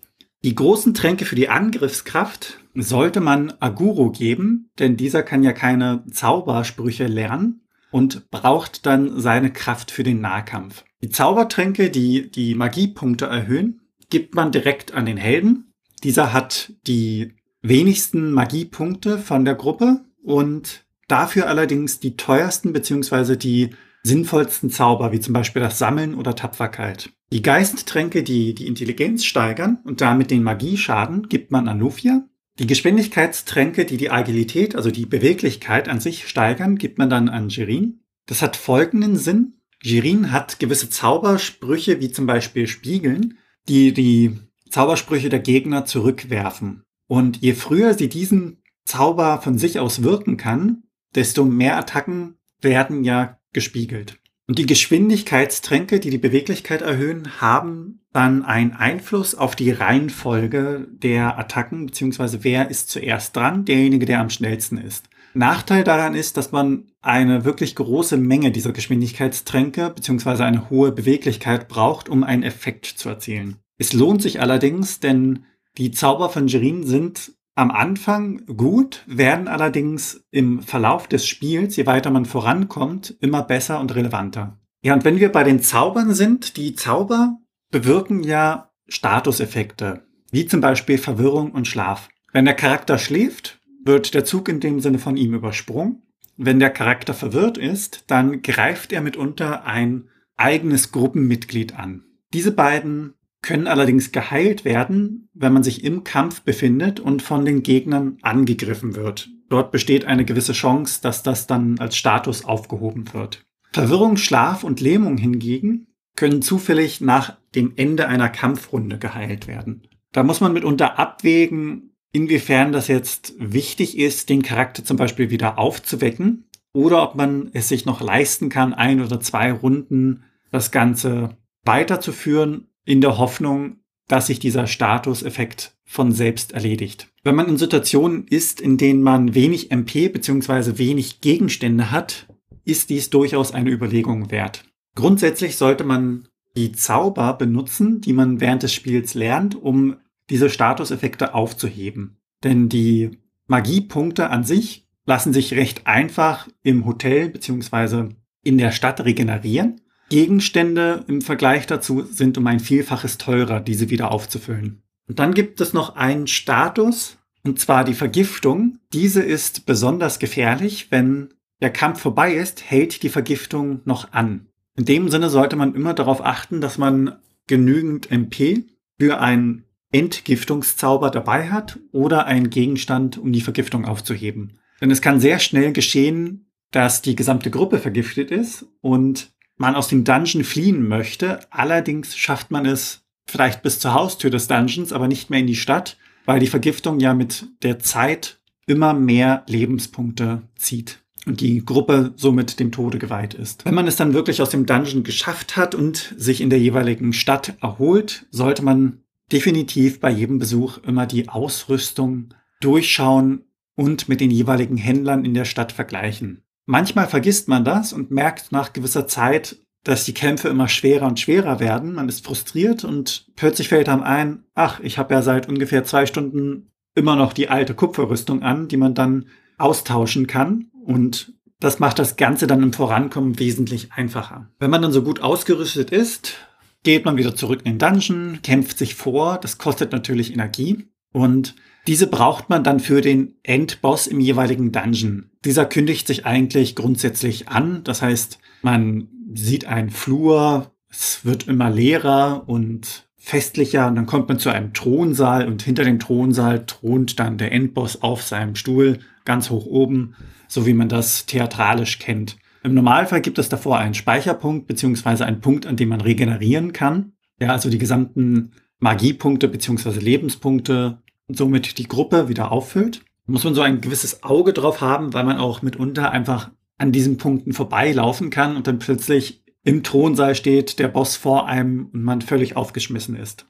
Die großen Tränke für die Angriffskraft sollte man Aguro geben, denn dieser kann ja keine Zaubersprüche lernen und braucht dann seine Kraft für den Nahkampf. Die Zaubertränke, die die Magiepunkte erhöhen, gibt man direkt an den Helden. Dieser hat die wenigsten Magiepunkte von der Gruppe und dafür allerdings die teuersten bzw. die sinnvollsten Zauber, wie zum Beispiel das Sammeln oder Tapferkeit. Die Geisttränke, die die Intelligenz steigern und damit den Magieschaden, gibt man an Lufia. Die Geschwindigkeitstränke, die die Agilität, also die Beweglichkeit an sich steigern, gibt man dann an Jirin. Das hat folgenden Sinn. Jirin hat gewisse Zaubersprüche, wie zum Beispiel Spiegeln, die die Zaubersprüche der Gegner zurückwerfen. Und je früher sie diesen Zauber von sich aus wirken kann, desto mehr Attacken werden ja gespiegelt. Und die Geschwindigkeitstränke, die die Beweglichkeit erhöhen, haben dann einen Einfluss auf die Reihenfolge der Attacken, beziehungsweise wer ist zuerst dran, derjenige, der am schnellsten ist. Nachteil daran ist, dass man eine wirklich große Menge dieser Geschwindigkeitstränke, beziehungsweise eine hohe Beweglichkeit braucht, um einen Effekt zu erzielen. Es lohnt sich allerdings, denn die Zauber von Jirin sind am Anfang gut, werden allerdings im Verlauf des Spiels, je weiter man vorankommt, immer besser und relevanter. Ja, und wenn wir bei den Zaubern sind, die Zauber bewirken ja Statuseffekte, wie zum Beispiel Verwirrung und Schlaf. Wenn der Charakter schläft, wird der Zug in dem Sinne von ihm übersprungen. Wenn der Charakter verwirrt ist, dann greift er mitunter ein eigenes Gruppenmitglied an. Diese beiden können allerdings geheilt werden, wenn man sich im Kampf befindet und von den Gegnern angegriffen wird. Dort besteht eine gewisse Chance, dass das dann als Status aufgehoben wird. Verwirrung, Schlaf und Lähmung hingegen können zufällig nach dem Ende einer Kampfrunde geheilt werden. Da muss man mitunter abwägen, inwiefern das jetzt wichtig ist, den Charakter zum Beispiel wieder aufzuwecken oder ob man es sich noch leisten kann, ein oder zwei Runden das Ganze weiterzuführen in der Hoffnung, dass sich dieser Statuseffekt von selbst erledigt. Wenn man in Situationen ist, in denen man wenig MP bzw. wenig Gegenstände hat, ist dies durchaus eine Überlegung wert. Grundsätzlich sollte man die Zauber benutzen, die man während des Spiels lernt, um diese Statuseffekte aufzuheben. Denn die Magiepunkte an sich lassen sich recht einfach im Hotel bzw. in der Stadt regenerieren. Gegenstände im Vergleich dazu sind um ein Vielfaches teurer, diese wieder aufzufüllen. Und dann gibt es noch einen Status, und zwar die Vergiftung. Diese ist besonders gefährlich, wenn der Kampf vorbei ist, hält die Vergiftung noch an. In dem Sinne sollte man immer darauf achten, dass man genügend MP für einen Entgiftungszauber dabei hat oder einen Gegenstand, um die Vergiftung aufzuheben. Denn es kann sehr schnell geschehen, dass die gesamte Gruppe vergiftet ist und man aus dem Dungeon fliehen möchte. Allerdings schafft man es vielleicht bis zur Haustür des Dungeons, aber nicht mehr in die Stadt, weil die Vergiftung ja mit der Zeit immer mehr Lebenspunkte zieht und die Gruppe somit dem Tode geweiht ist. Wenn man es dann wirklich aus dem Dungeon geschafft hat und sich in der jeweiligen Stadt erholt, sollte man definitiv bei jedem Besuch immer die Ausrüstung durchschauen und mit den jeweiligen Händlern in der Stadt vergleichen. Manchmal vergisst man das und merkt nach gewisser Zeit, dass die Kämpfe immer schwerer und schwerer werden. Man ist frustriert und plötzlich fällt einem ein, ach, ich habe ja seit ungefähr zwei Stunden immer noch die alte Kupferrüstung an, die man dann austauschen kann. Und das macht das Ganze dann im Vorankommen wesentlich einfacher. Wenn man dann so gut ausgerüstet ist, geht man wieder zurück in den Dungeon, kämpft sich vor. Das kostet natürlich Energie. Und diese braucht man dann für den Endboss im jeweiligen Dungeon. Dieser kündigt sich eigentlich grundsätzlich an. Das heißt, man sieht einen Flur, es wird immer leerer und festlicher und dann kommt man zu einem Thronsaal und hinter dem Thronsaal thront dann der Endboss auf seinem Stuhl ganz hoch oben, so wie man das theatralisch kennt. Im Normalfall gibt es davor einen Speicherpunkt beziehungsweise einen Punkt, an dem man regenerieren kann. Ja, also die gesamten Magiepunkte beziehungsweise Lebenspunkte somit die Gruppe wieder auffüllt. Muss man so ein gewisses Auge drauf haben, weil man auch mitunter einfach an diesen Punkten vorbeilaufen kann und dann plötzlich im Thronsaal steht der Boss vor einem und man völlig aufgeschmissen ist.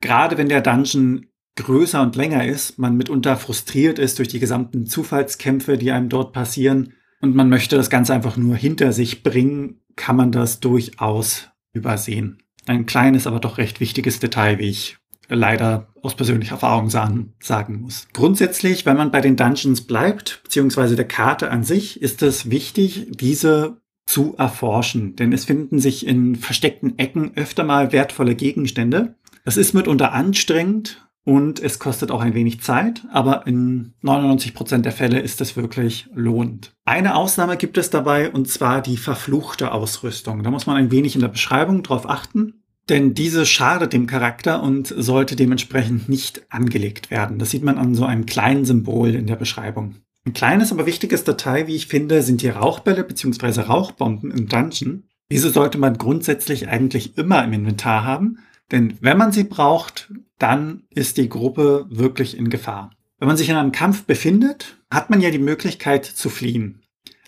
Gerade wenn der Dungeon größer und länger ist, man mitunter frustriert ist durch die gesamten Zufallskämpfe, die einem dort passieren und man möchte das Ganze einfach nur hinter sich bringen, kann man das durchaus übersehen. Ein kleines, aber doch recht wichtiges Detail, wie ich leider aus persönlicher Erfahrung sagen, sagen muss. Grundsätzlich, wenn man bei den Dungeons bleibt, beziehungsweise der Karte an sich, ist es wichtig, diese zu erforschen, denn es finden sich in versteckten Ecken öfter mal wertvolle Gegenstände. Das ist mitunter anstrengend und es kostet auch ein wenig Zeit, aber in 99 Prozent der Fälle ist es wirklich lohnend. Eine Ausnahme gibt es dabei und zwar die verfluchte Ausrüstung. Da muss man ein wenig in der Beschreibung drauf achten. Denn diese schadet dem Charakter und sollte dementsprechend nicht angelegt werden. Das sieht man an so einem kleinen Symbol in der Beschreibung. Ein kleines, aber wichtiges Datei, wie ich finde, sind die Rauchbälle bzw. Rauchbomben im Dungeon. Diese sollte man grundsätzlich eigentlich immer im Inventar haben, denn wenn man sie braucht, dann ist die Gruppe wirklich in Gefahr. Wenn man sich in einem Kampf befindet, hat man ja die Möglichkeit zu fliehen.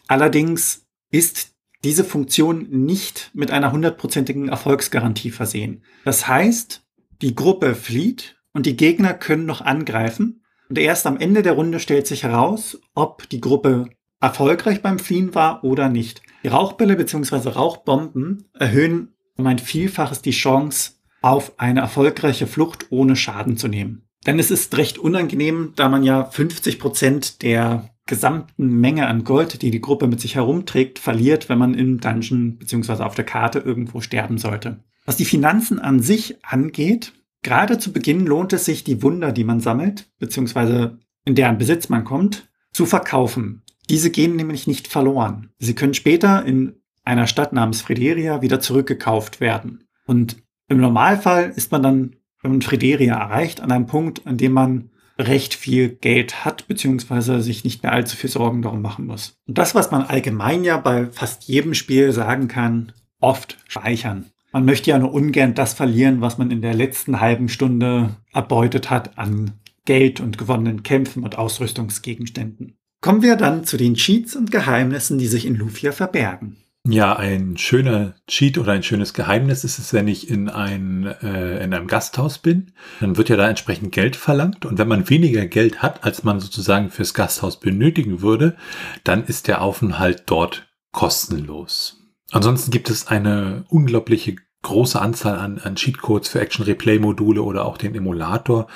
Allerdings ist diese Funktion nicht mit einer hundertprozentigen Erfolgsgarantie versehen. Das heißt, die Gruppe flieht und die Gegner können noch angreifen. Und erst am Ende der Runde stellt sich heraus, ob die Gruppe erfolgreich beim Fliehen war oder nicht. Die Rauchbälle bzw. Rauchbomben erhöhen um ein Vielfaches die Chance auf eine erfolgreiche Flucht ohne Schaden zu nehmen. Denn es ist recht unangenehm, da man ja 50 Prozent der gesamten Menge an Gold, die die Gruppe mit sich herumträgt, verliert, wenn man im Dungeon bzw. auf der Karte irgendwo sterben sollte. Was die Finanzen an sich angeht, gerade zu Beginn lohnt es sich, die Wunder, die man sammelt, bzw. in deren Besitz man kommt, zu verkaufen. Diese gehen nämlich nicht verloren. Sie können später in einer Stadt namens Frederia wieder zurückgekauft werden. Und im Normalfall ist man dann wenn man Frederia erreicht, an einem Punkt, an dem man recht viel Geld hat, beziehungsweise sich nicht mehr allzu viel Sorgen darum machen muss. Und das, was man allgemein ja bei fast jedem Spiel sagen kann, oft speichern. Man möchte ja nur ungern das verlieren, was man in der letzten halben Stunde erbeutet hat an Geld und gewonnenen Kämpfen und Ausrüstungsgegenständen. Kommen wir dann zu den Cheats und Geheimnissen, die sich in Lufia verbergen. Ja, ein schöner Cheat oder ein schönes Geheimnis ist es, wenn ich in, ein, äh, in einem Gasthaus bin, dann wird ja da entsprechend Geld verlangt. Und wenn man weniger Geld hat, als man sozusagen fürs Gasthaus benötigen würde, dann ist der Aufenthalt dort kostenlos. Ansonsten gibt es eine unglaubliche große Anzahl an, an Cheatcodes für Action Replay Module oder auch den Emulator,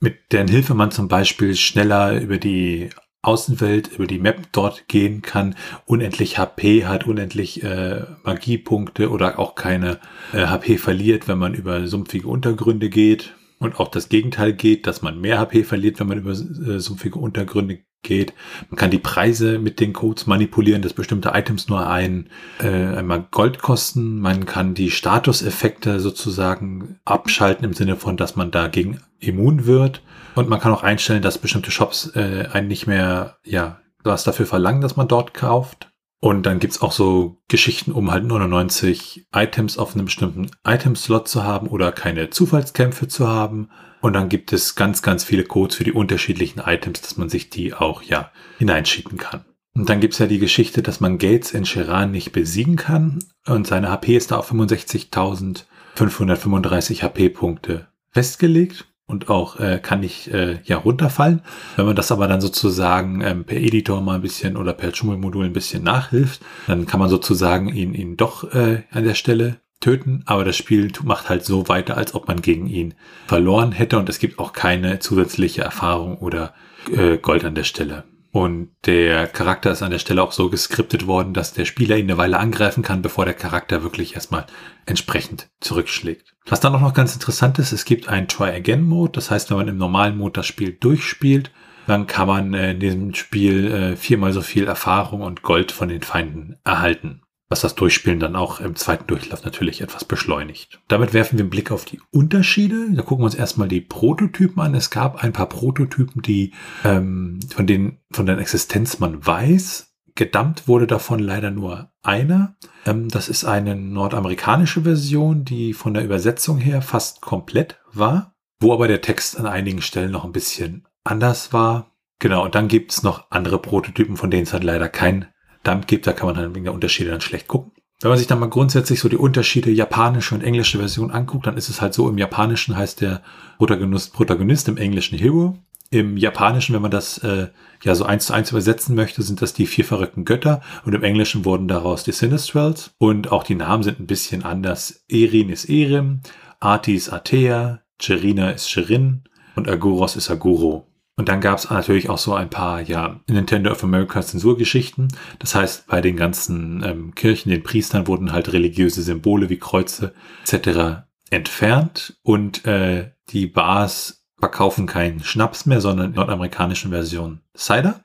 mit deren Hilfe man zum Beispiel schneller über die Außenwelt über die Map dort gehen kann, unendlich HP hat, unendlich äh, Magiepunkte oder auch keine äh, HP verliert, wenn man über sumpfige Untergründe geht. Und auch das Gegenteil geht, dass man mehr HP verliert, wenn man über äh, sumpfige Untergründe geht. Man kann die Preise mit den Codes manipulieren, dass bestimmte Items nur ein, äh, einmal Gold kosten. Man kann die Statuseffekte sozusagen abschalten im Sinne von, dass man dagegen immun wird. Und man kann auch einstellen, dass bestimmte Shops äh, einen nicht mehr, ja, was dafür verlangen, dass man dort kauft. Und dann gibt's auch so Geschichten, um halt 99 Items auf einem bestimmten Item-Slot zu haben oder keine Zufallskämpfe zu haben. Und dann gibt es ganz, ganz viele Codes für die unterschiedlichen Items, dass man sich die auch, ja, hineinschieben kann. Und dann gibt's ja die Geschichte, dass man Gates in Chiran nicht besiegen kann. Und seine HP ist da auf 65.535 HP-Punkte festgelegt und auch äh, kann nicht äh, ja runterfallen. Wenn man das aber dann sozusagen ähm, per Editor mal ein bisschen oder per Dschungelmodul ein bisschen nachhilft, dann kann man sozusagen ihn, ihn doch äh, an der Stelle töten, aber das Spiel macht halt so weiter, als ob man gegen ihn verloren hätte und es gibt auch keine zusätzliche Erfahrung oder äh, Gold an der Stelle. Und der Charakter ist an der Stelle auch so geskriptet worden, dass der Spieler ihn eine Weile angreifen kann, bevor der Charakter wirklich erstmal entsprechend zurückschlägt. Was dann auch noch ganz interessant ist, es gibt einen Try-Again-Mode. Das heißt, wenn man im normalen Mode das Spiel durchspielt, dann kann man äh, in diesem Spiel äh, viermal so viel Erfahrung und Gold von den Feinden erhalten was das Durchspielen dann auch im zweiten Durchlauf natürlich etwas beschleunigt. Damit werfen wir einen Blick auf die Unterschiede. Da gucken wir uns erstmal die Prototypen an. Es gab ein paar Prototypen, die ähm, von denen von deren Existenz man weiß. Gedammt wurde davon leider nur einer. Ähm, das ist eine nordamerikanische Version, die von der Übersetzung her fast komplett war, wo aber der Text an einigen Stellen noch ein bisschen anders war. Genau, und dann gibt es noch andere Prototypen, von denen es halt leider kein Dump gibt, da kann man dann wegen der Unterschiede dann schlecht gucken. Wenn man sich dann mal grundsätzlich so die Unterschiede japanische und englische Version anguckt, dann ist es halt so, im Japanischen heißt der Protagonist Protagonist, im Englischen Hero. Im Japanischen, wenn man das äh, ja so eins zu eins übersetzen möchte, sind das die vier verrückten Götter und im Englischen wurden daraus die Sinistrals und auch die Namen sind ein bisschen anders. Erin ist Erim, Arti ist Atea, Gerina ist Sherin und Aguros ist Aguro. Und dann gab es natürlich auch so ein paar, ja, Nintendo of America Zensurgeschichten. Das heißt, bei den ganzen ähm, Kirchen, den Priestern wurden halt religiöse Symbole wie Kreuze etc. entfernt. Und äh, die Bars verkaufen keinen Schnaps mehr, sondern in nordamerikanischen Version Cider.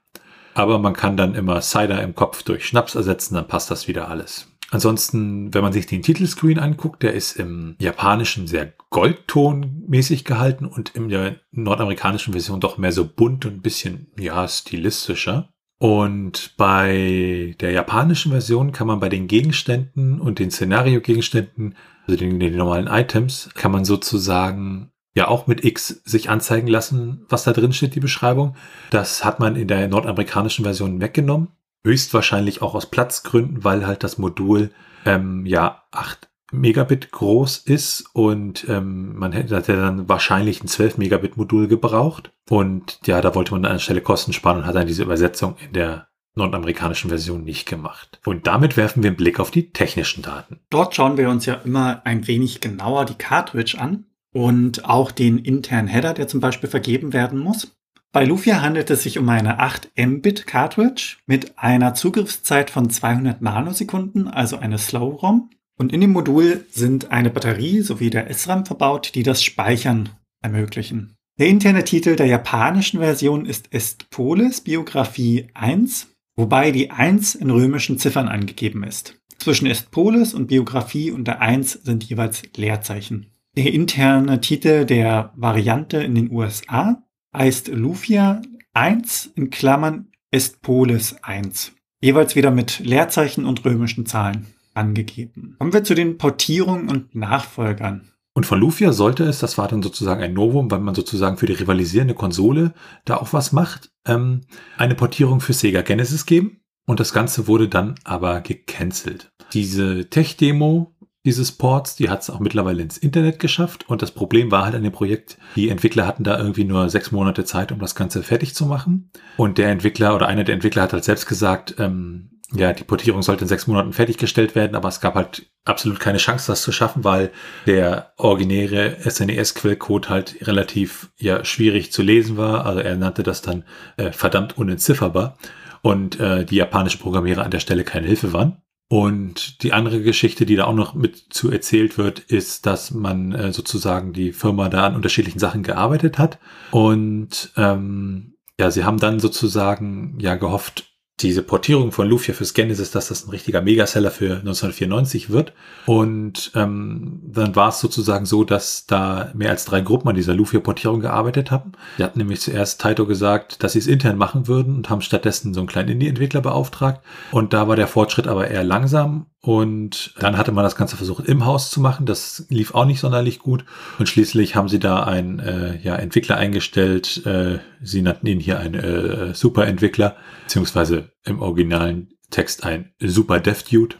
Aber man kann dann immer Cider im Kopf durch Schnaps ersetzen, dann passt das wieder alles. Ansonsten, wenn man sich den Titelscreen anguckt, der ist im japanischen sehr goldtonmäßig gehalten und in der nordamerikanischen Version doch mehr so bunt und ein bisschen, ja, stilistischer. Und bei der japanischen Version kann man bei den Gegenständen und den Szenario-Gegenständen, also den, den normalen Items, kann man sozusagen ja auch mit X sich anzeigen lassen, was da drin steht, die Beschreibung. Das hat man in der nordamerikanischen Version weggenommen. Höchstwahrscheinlich auch aus Platzgründen, weil halt das Modul ähm, ja 8 Megabit groß ist und ähm, man hätte dann wahrscheinlich ein 12 Megabit Modul gebraucht. Und ja, da wollte man an der Stelle Kosten sparen und hat dann diese Übersetzung in der nordamerikanischen Version nicht gemacht. Und damit werfen wir einen Blick auf die technischen Daten. Dort schauen wir uns ja immer ein wenig genauer die Cartridge an und auch den internen Header, der zum Beispiel vergeben werden muss. Bei Lufia handelt es sich um eine 8 Mbit Cartridge mit einer Zugriffszeit von 200 Nanosekunden, also eine Slow ROM. Und in dem Modul sind eine Batterie sowie der SRAM verbaut, die das Speichern ermöglichen. Der interne Titel der japanischen Version ist Estpolis Biografie 1, wobei die 1 in römischen Ziffern angegeben ist. Zwischen Estpolis und Biografie und der 1 sind jeweils Leerzeichen. Der interne Titel der Variante in den USA heißt Lufia 1 in Klammern Estpolis 1. Jeweils wieder mit Leerzeichen und römischen Zahlen angegeben. Kommen wir zu den Portierungen und Nachfolgern. Und von Lufia sollte es, das war dann sozusagen ein Novum, weil man sozusagen für die rivalisierende Konsole da auch was macht, ähm, eine Portierung für Sega Genesis geben. Und das Ganze wurde dann aber gecancelt. Diese Tech-Demo dieses Ports, die hat es auch mittlerweile ins Internet geschafft. Und das Problem war halt an dem Projekt, die Entwickler hatten da irgendwie nur sechs Monate Zeit, um das Ganze fertig zu machen. Und der Entwickler oder einer der Entwickler hat halt selbst gesagt, ähm, ja, die Portierung sollte in sechs Monaten fertiggestellt werden, aber es gab halt absolut keine Chance, das zu schaffen, weil der originäre SNES-Quellcode halt relativ ja schwierig zu lesen war. Also er nannte das dann äh, verdammt unentzifferbar und äh, die japanischen Programmierer an der Stelle keine Hilfe waren. Und die andere Geschichte, die da auch noch mit zu erzählt wird, ist, dass man äh, sozusagen die Firma da an unterschiedlichen Sachen gearbeitet hat. Und ähm, ja, sie haben dann sozusagen ja gehofft, diese Portierung von Lufia fürs Genesis, dass das ein richtiger Megaseller für 1994 wird. Und ähm, dann war es sozusagen so, dass da mehr als drei Gruppen an dieser Lufia-Portierung gearbeitet haben. Die hatten nämlich zuerst Taito gesagt, dass sie es intern machen würden und haben stattdessen so einen kleinen Indie-Entwickler beauftragt. Und da war der Fortschritt aber eher langsam. Und dann hatte man das Ganze versucht im Haus zu machen. Das lief auch nicht sonderlich gut. Und schließlich haben sie da einen äh, ja, Entwickler eingestellt. Äh, sie nannten ihn hier einen äh, Super-Entwickler, beziehungsweise im originalen Text ein Super Dev Dude,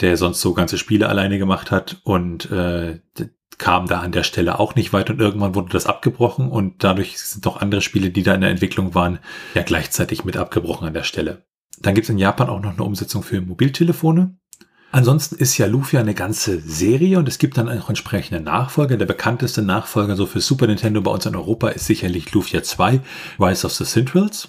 der sonst so ganze Spiele alleine gemacht hat und äh, kam da an der Stelle auch nicht weit und irgendwann wurde das abgebrochen und dadurch sind noch andere Spiele, die da in der Entwicklung waren, ja gleichzeitig mit abgebrochen an der Stelle. Dann gibt es in Japan auch noch eine Umsetzung für Mobiltelefone. Ansonsten ist ja Lufia eine ganze Serie und es gibt dann auch entsprechende Nachfolger. Der bekannteste Nachfolger so für Super Nintendo bei uns in Europa ist sicherlich Lufia 2, Rise of the Centrals.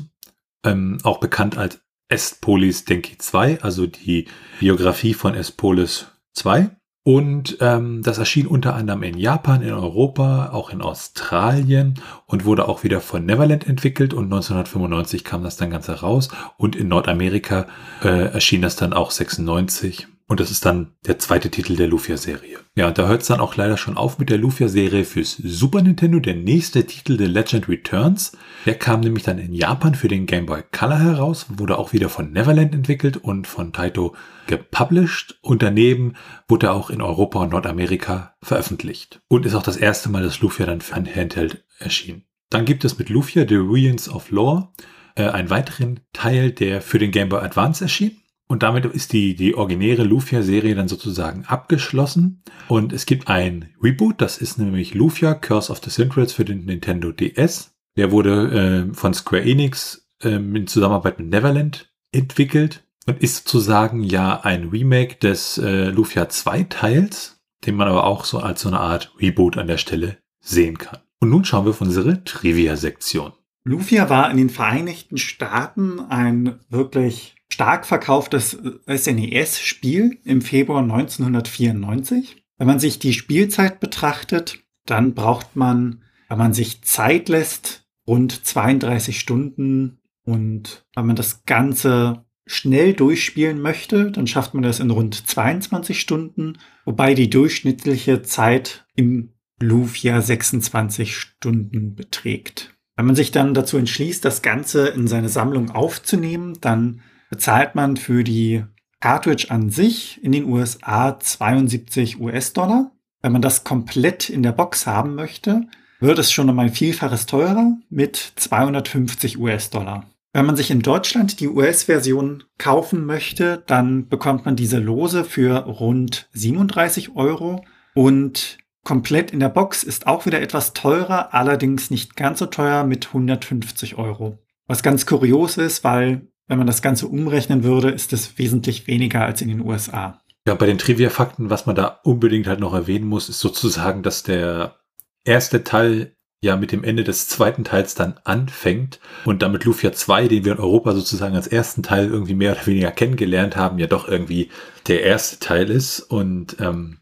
Ähm, auch bekannt als Estpolis Denki 2, also die Biografie von Estpolis 2. Und ähm, das erschien unter anderem in Japan, in Europa, auch in Australien und wurde auch wieder von Neverland entwickelt. Und 1995 kam das dann Ganze raus. Und in Nordamerika äh, erschien das dann auch 96 und das ist dann der zweite Titel der Lufia-Serie. Ja, und da hört es dann auch leider schon auf mit der Lufia-Serie fürs Super Nintendo. Der nächste Titel, The Legend Returns, der kam nämlich dann in Japan für den Game Boy Color heraus, wurde auch wieder von Neverland entwickelt und von Taito gepublished. Und daneben wurde er auch in Europa und Nordamerika veröffentlicht. Und ist auch das erste Mal, dass Lufia dann für ein Handheld erschien. Dann gibt es mit Lufia The Ruins of Lore äh, einen weiteren Teil, der für den Game Boy Advance erschien. Und damit ist die, die originäre Lufia-Serie dann sozusagen abgeschlossen. Und es gibt ein Reboot, das ist nämlich Lufia Curse of the Centrals für den Nintendo DS. Der wurde äh, von Square Enix äh, in Zusammenarbeit mit Neverland entwickelt und ist sozusagen ja ein Remake des äh, Lufia 2 Teils, den man aber auch so als so eine Art Reboot an der Stelle sehen kann. Und nun schauen wir auf unsere Trivia-Sektion. Lufia war in den Vereinigten Staaten ein wirklich stark verkauftes SNES-Spiel im Februar 1994. Wenn man sich die Spielzeit betrachtet, dann braucht man, wenn man sich Zeit lässt, rund 32 Stunden. Und wenn man das Ganze schnell durchspielen möchte, dann schafft man das in rund 22 Stunden, wobei die durchschnittliche Zeit im Lufia 26 Stunden beträgt. Wenn man sich dann dazu entschließt, das Ganze in seine Sammlung aufzunehmen, dann bezahlt man für die Cartridge an sich in den USA 72 US-Dollar. Wenn man das komplett in der Box haben möchte, wird es schon um ein Vielfaches teurer mit 250 US-Dollar. Wenn man sich in Deutschland die US-Version kaufen möchte, dann bekommt man diese Lose für rund 37 Euro und komplett in der Box ist auch wieder etwas teurer, allerdings nicht ganz so teuer mit 150 Euro. Was ganz kurios ist, weil wenn man das Ganze umrechnen würde, ist es wesentlich weniger als in den USA. Ja, bei den Trivia-Fakten, was man da unbedingt halt noch erwähnen muss, ist sozusagen, dass der erste Teil ja mit dem Ende des zweiten Teils dann anfängt und damit Lufia 2, den wir in Europa sozusagen als ersten Teil irgendwie mehr oder weniger kennengelernt haben, ja doch irgendwie der erste Teil ist und ähm,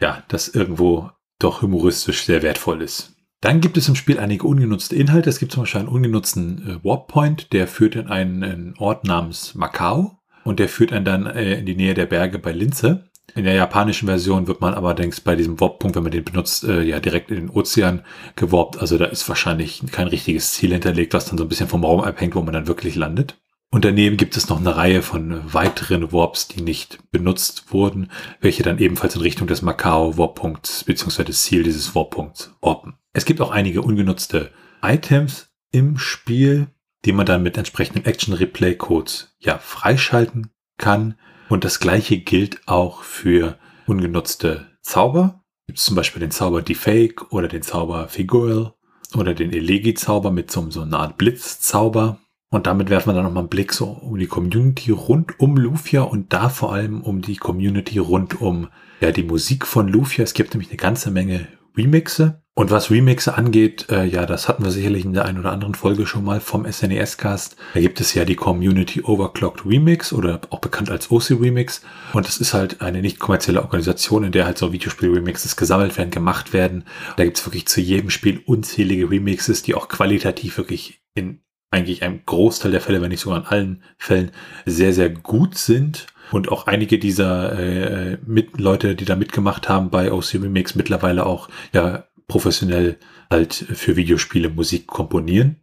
ja, das irgendwo doch humoristisch sehr wertvoll ist. Dann gibt es im Spiel einige ungenutzte Inhalte. Es gibt zum Beispiel einen ungenutzten äh, Warp Point, der führt in einen, einen Ort namens Macau und der führt einen dann äh, in die Nähe der Berge bei Linze. In der japanischen Version wird man allerdings bei diesem Warp-Punkt, wenn man den benutzt, äh, ja direkt in den Ozean geworbt. Also da ist wahrscheinlich kein richtiges Ziel hinterlegt, was dann so ein bisschen vom Raum abhängt, wo man dann wirklich landet. Und daneben gibt es noch eine Reihe von weiteren Warps, die nicht benutzt wurden, welche dann ebenfalls in Richtung des Macau Warp-Punkts bzw. des Ziel dieses Warp-Punkts warpen. Es gibt auch einige ungenutzte Items im Spiel, die man dann mit entsprechenden Action Replay Codes ja freischalten kann. Und das gleiche gilt auch für ungenutzte Zauber. Gibt es zum Beispiel den Zauber Defake oder den Zauber Figural oder den Elegi-Zauber mit so, so einer Art Blitzzauber. Und damit werfen wir dann nochmal einen Blick so um die Community rund um Lufia und da vor allem um die Community rund um ja, die Musik von Lufia. Es gibt nämlich eine ganze Menge Remixe. Und was Remixe angeht, äh, ja, das hatten wir sicherlich in der einen oder anderen Folge schon mal vom SNES-Cast. Da gibt es ja die Community Overclocked Remix oder auch bekannt als OC Remix. Und das ist halt eine nicht kommerzielle Organisation, in der halt so Videospiel-Remixes gesammelt werden, gemacht werden. Da gibt es wirklich zu jedem Spiel unzählige Remixes, die auch qualitativ wirklich in eigentlich einem Großteil der Fälle, wenn nicht sogar in allen Fällen, sehr, sehr gut sind. Und auch einige dieser äh, mit Leute, die da mitgemacht haben bei OC Remix, mittlerweile auch ja professionell halt für Videospiele Musik komponieren.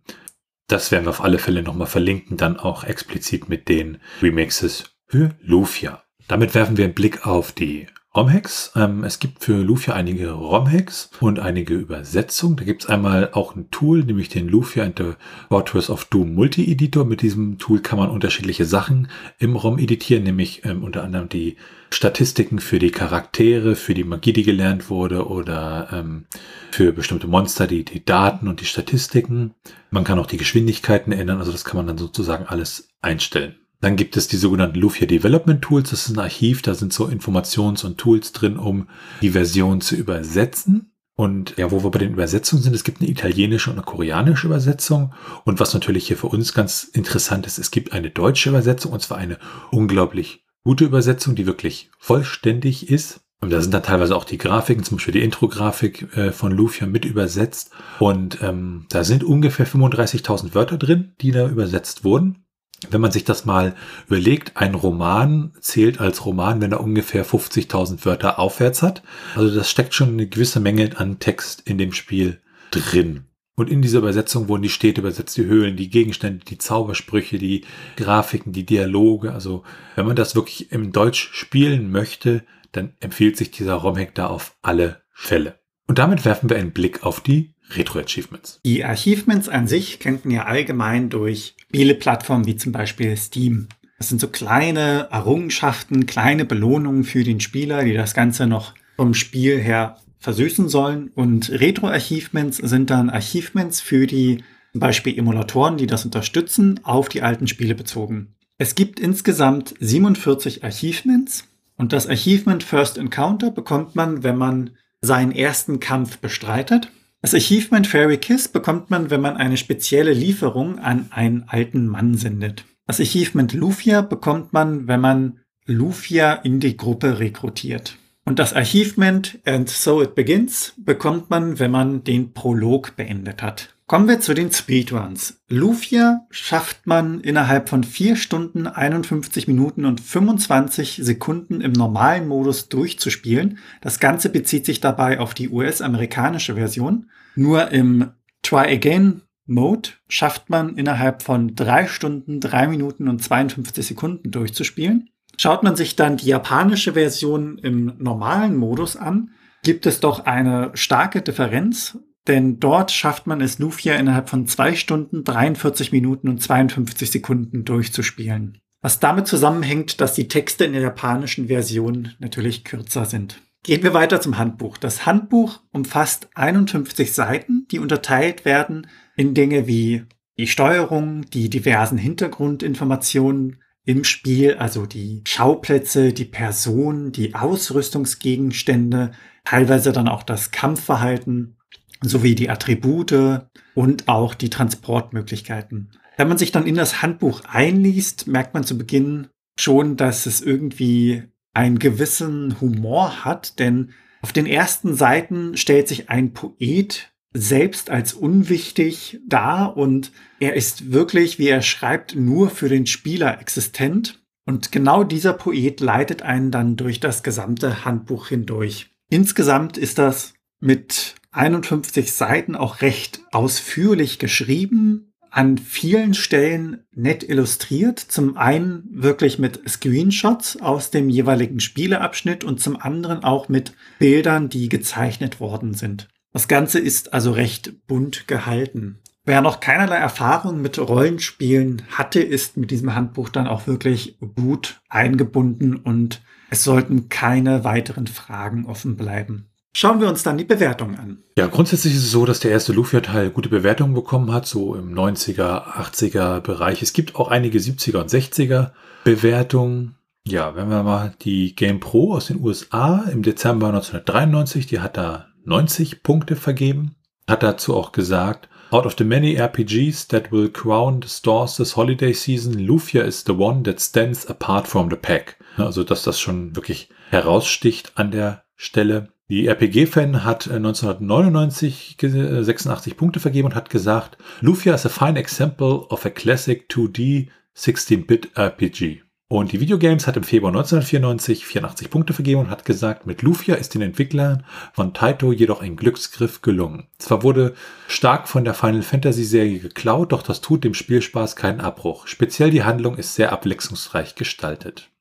Das werden wir auf alle Fälle nochmal verlinken, dann auch explizit mit den Remixes für Lufia. Damit werfen wir einen Blick auf die ROM-Hacks. Ähm, es gibt für Lufia einige ROM-Hacks und einige Übersetzungen. Da gibt es einmal auch ein Tool, nämlich den Lufia and the Fortress of Doom Multi-Editor. Mit diesem Tool kann man unterschiedliche Sachen im ROM editieren, nämlich ähm, unter anderem die Statistiken für die Charaktere, für die Magie, die gelernt wurde oder ähm, für bestimmte Monster, die, die Daten und die Statistiken. Man kann auch die Geschwindigkeiten ändern, also das kann man dann sozusagen alles einstellen. Dann gibt es die sogenannten Lufia Development Tools. Das ist ein Archiv, da sind so Informations- und Tools drin, um die Version zu übersetzen. Und ja, wo wir bei den Übersetzungen sind, es gibt eine italienische und eine koreanische Übersetzung. Und was natürlich hier für uns ganz interessant ist, es gibt eine deutsche Übersetzung, und zwar eine unglaublich gute Übersetzung, die wirklich vollständig ist. Und da sind dann teilweise auch die Grafiken, zum Beispiel die Intro-Grafik äh, von Lufia mit übersetzt. Und ähm, da sind ungefähr 35.000 Wörter drin, die da übersetzt wurden wenn man sich das mal überlegt, ein Roman zählt als Roman, wenn er ungefähr 50.000 Wörter aufwärts hat. Also das steckt schon eine gewisse Menge an Text in dem Spiel drin. Und in dieser Übersetzung wurden die Städte übersetzt, die Höhlen, die Gegenstände, die Zaubersprüche, die Grafiken, die Dialoge. Also wenn man das wirklich im Deutsch spielen möchte, dann empfiehlt sich dieser ROM-Hack da auf alle Fälle. Und damit werfen wir einen Blick auf die Retro-Achievements. Die Achievements an sich kennt man ja allgemein durch Spieleplattformen wie zum Beispiel Steam. Das sind so kleine Errungenschaften, kleine Belohnungen für den Spieler, die das Ganze noch vom Spiel her versüßen sollen. Und Retro-Achievements sind dann Achievements für die zum Beispiel Emulatoren, die das unterstützen, auf die alten Spiele bezogen. Es gibt insgesamt 47 Achievements und das Achievement First Encounter bekommt man, wenn man seinen ersten Kampf bestreitet. Das Achievement Fairy Kiss bekommt man, wenn man eine spezielle Lieferung an einen alten Mann sendet. Das Achievement Lufia bekommt man, wenn man Lufia in die Gruppe rekrutiert. Und das Achievement And So It Begins bekommt man, wenn man den Prolog beendet hat. Kommen wir zu den Speedruns. Lufia schafft man innerhalb von 4 Stunden, 51 Minuten und 25 Sekunden im normalen Modus durchzuspielen. Das Ganze bezieht sich dabei auf die US-amerikanische Version. Nur im Try Again Mode schafft man innerhalb von 3 Stunden, 3 Minuten und 52 Sekunden durchzuspielen. Schaut man sich dann die japanische Version im normalen Modus an, gibt es doch eine starke Differenz denn dort schafft man es, Lufia innerhalb von zwei Stunden, 43 Minuten und 52 Sekunden durchzuspielen. Was damit zusammenhängt, dass die Texte in der japanischen Version natürlich kürzer sind. Gehen wir weiter zum Handbuch. Das Handbuch umfasst 51 Seiten, die unterteilt werden in Dinge wie die Steuerung, die diversen Hintergrundinformationen im Spiel, also die Schauplätze, die Personen, die Ausrüstungsgegenstände, teilweise dann auch das Kampfverhalten sowie die Attribute und auch die Transportmöglichkeiten. Wenn man sich dann in das Handbuch einliest, merkt man zu Beginn schon, dass es irgendwie einen gewissen Humor hat, denn auf den ersten Seiten stellt sich ein Poet selbst als unwichtig dar und er ist wirklich, wie er schreibt, nur für den Spieler existent. Und genau dieser Poet leitet einen dann durch das gesamte Handbuch hindurch. Insgesamt ist das mit 51 Seiten auch recht ausführlich geschrieben an vielen Stellen nett illustriert. Zum einen wirklich mit Screenshots aus dem jeweiligen Spieleabschnitt und zum anderen auch mit Bildern, die gezeichnet worden sind. Das Ganze ist also recht bunt gehalten. Wer noch keinerlei Erfahrung mit Rollenspielen hatte, ist mit diesem Handbuch dann auch wirklich gut eingebunden und es sollten keine weiteren Fragen offen bleiben. Schauen wir uns dann die Bewertung an. Ja, grundsätzlich ist es so, dass der erste Lufia-Teil gute Bewertungen bekommen hat, so im 90er, 80er Bereich. Es gibt auch einige 70er und 60er Bewertungen. Ja, wenn wir mal die Game Pro aus den USA im Dezember 1993, die hat da 90 Punkte vergeben, hat dazu auch gesagt, Out of the many RPGs that will crown the stores this holiday season, Lufia is the one that stands apart from the pack. Also, dass das schon wirklich heraussticht an der Stelle. Die RPG-Fan hat 1999 äh, 86 äh, Punkte vergeben und hat gesagt, Lufia is a fine example of a classic 2D 16-Bit RPG. Und die Videogames hat im Februar 1994 84 Punkte vergeben und hat gesagt, mit Lufia ist den Entwicklern von Taito jedoch ein Glücksgriff gelungen. Zwar wurde stark von der Final Fantasy Serie geklaut, doch das tut dem Spielspaß keinen Abbruch. Speziell die Handlung ist sehr abwechslungsreich gestaltet.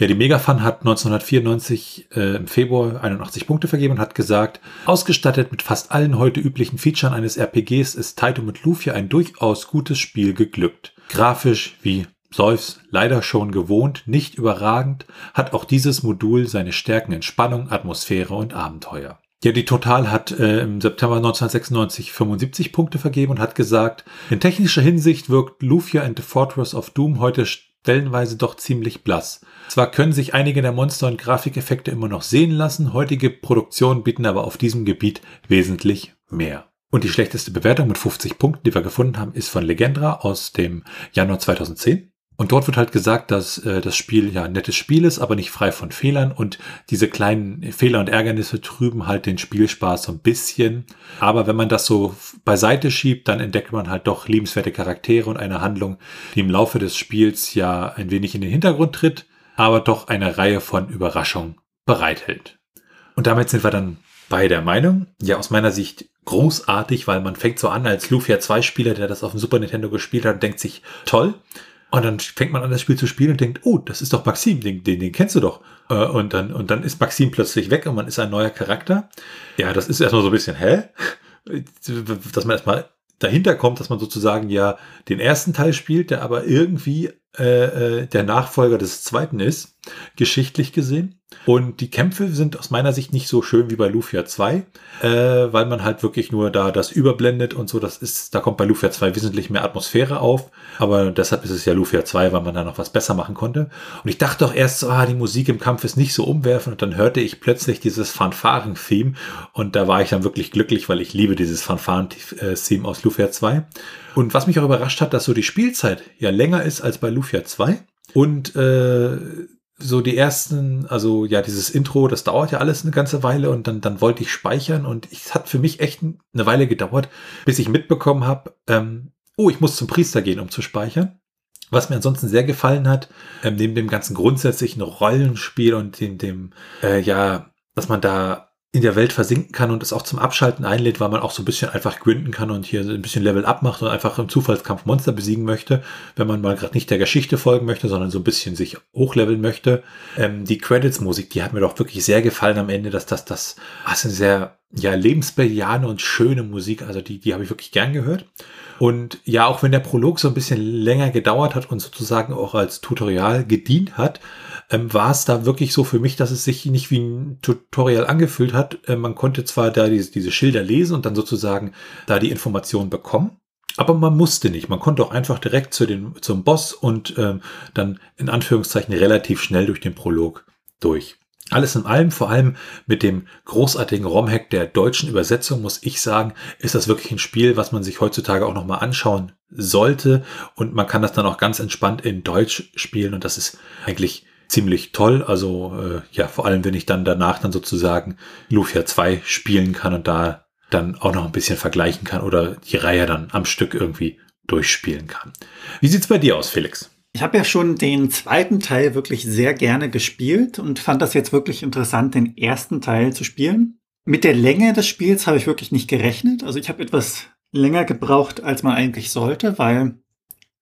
Ja, die Megafan hat 1994 äh, im Februar 81 Punkte vergeben und hat gesagt, ausgestattet mit fast allen heute üblichen Features eines RPGs ist Taito mit Lufia ein durchaus gutes Spiel geglückt. Grafisch wie Seufs leider schon gewohnt, nicht überragend, hat auch dieses Modul seine Stärken in Spannung, Atmosphäre und Abenteuer. Ja, die Total hat äh, im September 1996 75 Punkte vergeben und hat gesagt, in technischer Hinsicht wirkt Lufia and the Fortress of Doom heute stellenweise doch ziemlich blass. Zwar können sich einige der Monster- und Grafikeffekte immer noch sehen lassen, heutige Produktionen bieten aber auf diesem Gebiet wesentlich mehr. Und die schlechteste Bewertung mit 50 Punkten, die wir gefunden haben, ist von Legendra aus dem Januar 2010. Und dort wird halt gesagt, dass äh, das Spiel ja ein nettes Spiel ist, aber nicht frei von Fehlern. Und diese kleinen Fehler und Ärgernisse trüben halt den Spielspaß so ein bisschen. Aber wenn man das so beiseite schiebt, dann entdeckt man halt doch liebenswerte Charaktere und eine Handlung, die im Laufe des Spiels ja ein wenig in den Hintergrund tritt, aber doch eine Reihe von Überraschungen bereithält. Und damit sind wir dann bei der Meinung, ja aus meiner Sicht großartig, weil man fängt so an als Lufia 2 Spieler, der das auf dem Super Nintendo gespielt hat, und denkt sich, toll, und dann fängt man an, das Spiel zu spielen und denkt, oh, das ist doch Maxim, den, den, den kennst du doch. Äh, und dann, und dann ist Maxim plötzlich weg und man ist ein neuer Charakter. Ja, das ist erstmal so ein bisschen, hä? Dass man erstmal dahinter kommt, dass man sozusagen ja den ersten Teil spielt, der aber irgendwie äh, äh, der Nachfolger des zweiten ist, geschichtlich gesehen. Und die Kämpfe sind aus meiner Sicht nicht so schön wie bei Lufia 2, äh, weil man halt wirklich nur da das überblendet und so. Das ist, da kommt bei Lufia 2 wesentlich mehr Atmosphäre auf. Aber deshalb ist es ja Lufia 2, weil man da noch was besser machen konnte. Und ich dachte doch erst ah, die Musik im Kampf ist nicht so umwerfend. Und dann hörte ich plötzlich dieses Fanfaren-Theme. Und da war ich dann wirklich glücklich, weil ich liebe dieses Fanfaren-Theme aus Lufia 2. Und was mich auch überrascht hat, dass so die Spielzeit ja länger ist als bei Lufia 2. Und äh, so die ersten, also ja, dieses Intro, das dauert ja alles eine ganze Weile und dann, dann wollte ich speichern und es hat für mich echt eine Weile gedauert, bis ich mitbekommen habe, ähm, oh, ich muss zum Priester gehen, um zu speichern. Was mir ansonsten sehr gefallen hat, ähm, neben dem ganzen grundsätzlichen Rollenspiel und dem, dem äh, ja, dass man da in der Welt versinken kann und es auch zum Abschalten einlädt, weil man auch so ein bisschen einfach grinden kann und hier ein bisschen Level up macht und einfach im Zufallskampf Monster besiegen möchte, wenn man mal gerade nicht der Geschichte folgen möchte, sondern so ein bisschen sich hochleveln möchte. Ähm, die Credits-Musik, die hat mir doch wirklich sehr gefallen am Ende, dass das, das, das eine sehr ja, lebensbejahende und schöne Musik. Also die, die habe ich wirklich gern gehört. Und ja, auch wenn der Prolog so ein bisschen länger gedauert hat und sozusagen auch als Tutorial gedient hat, ähm, war es da wirklich so für mich, dass es sich nicht wie ein Tutorial angefühlt hat. Äh, man konnte zwar da diese, diese Schilder lesen und dann sozusagen da die Informationen bekommen, aber man musste nicht. Man konnte auch einfach direkt zu den, zum Boss und ähm, dann in Anführungszeichen relativ schnell durch den Prolog durch. Alles in allem, vor allem mit dem großartigen ROM-Hack der deutschen Übersetzung, muss ich sagen, ist das wirklich ein Spiel, was man sich heutzutage auch nochmal anschauen sollte. Und man kann das dann auch ganz entspannt in Deutsch spielen. Und das ist eigentlich ziemlich toll. Also äh, ja, vor allem, wenn ich dann danach dann sozusagen Lufia 2 spielen kann und da dann auch noch ein bisschen vergleichen kann oder die Reihe dann am Stück irgendwie durchspielen kann. Wie sieht's bei dir aus, Felix? Ich habe ja schon den zweiten Teil wirklich sehr gerne gespielt und fand das jetzt wirklich interessant, den ersten Teil zu spielen. Mit der Länge des Spiels habe ich wirklich nicht gerechnet. Also ich habe etwas länger gebraucht, als man eigentlich sollte, weil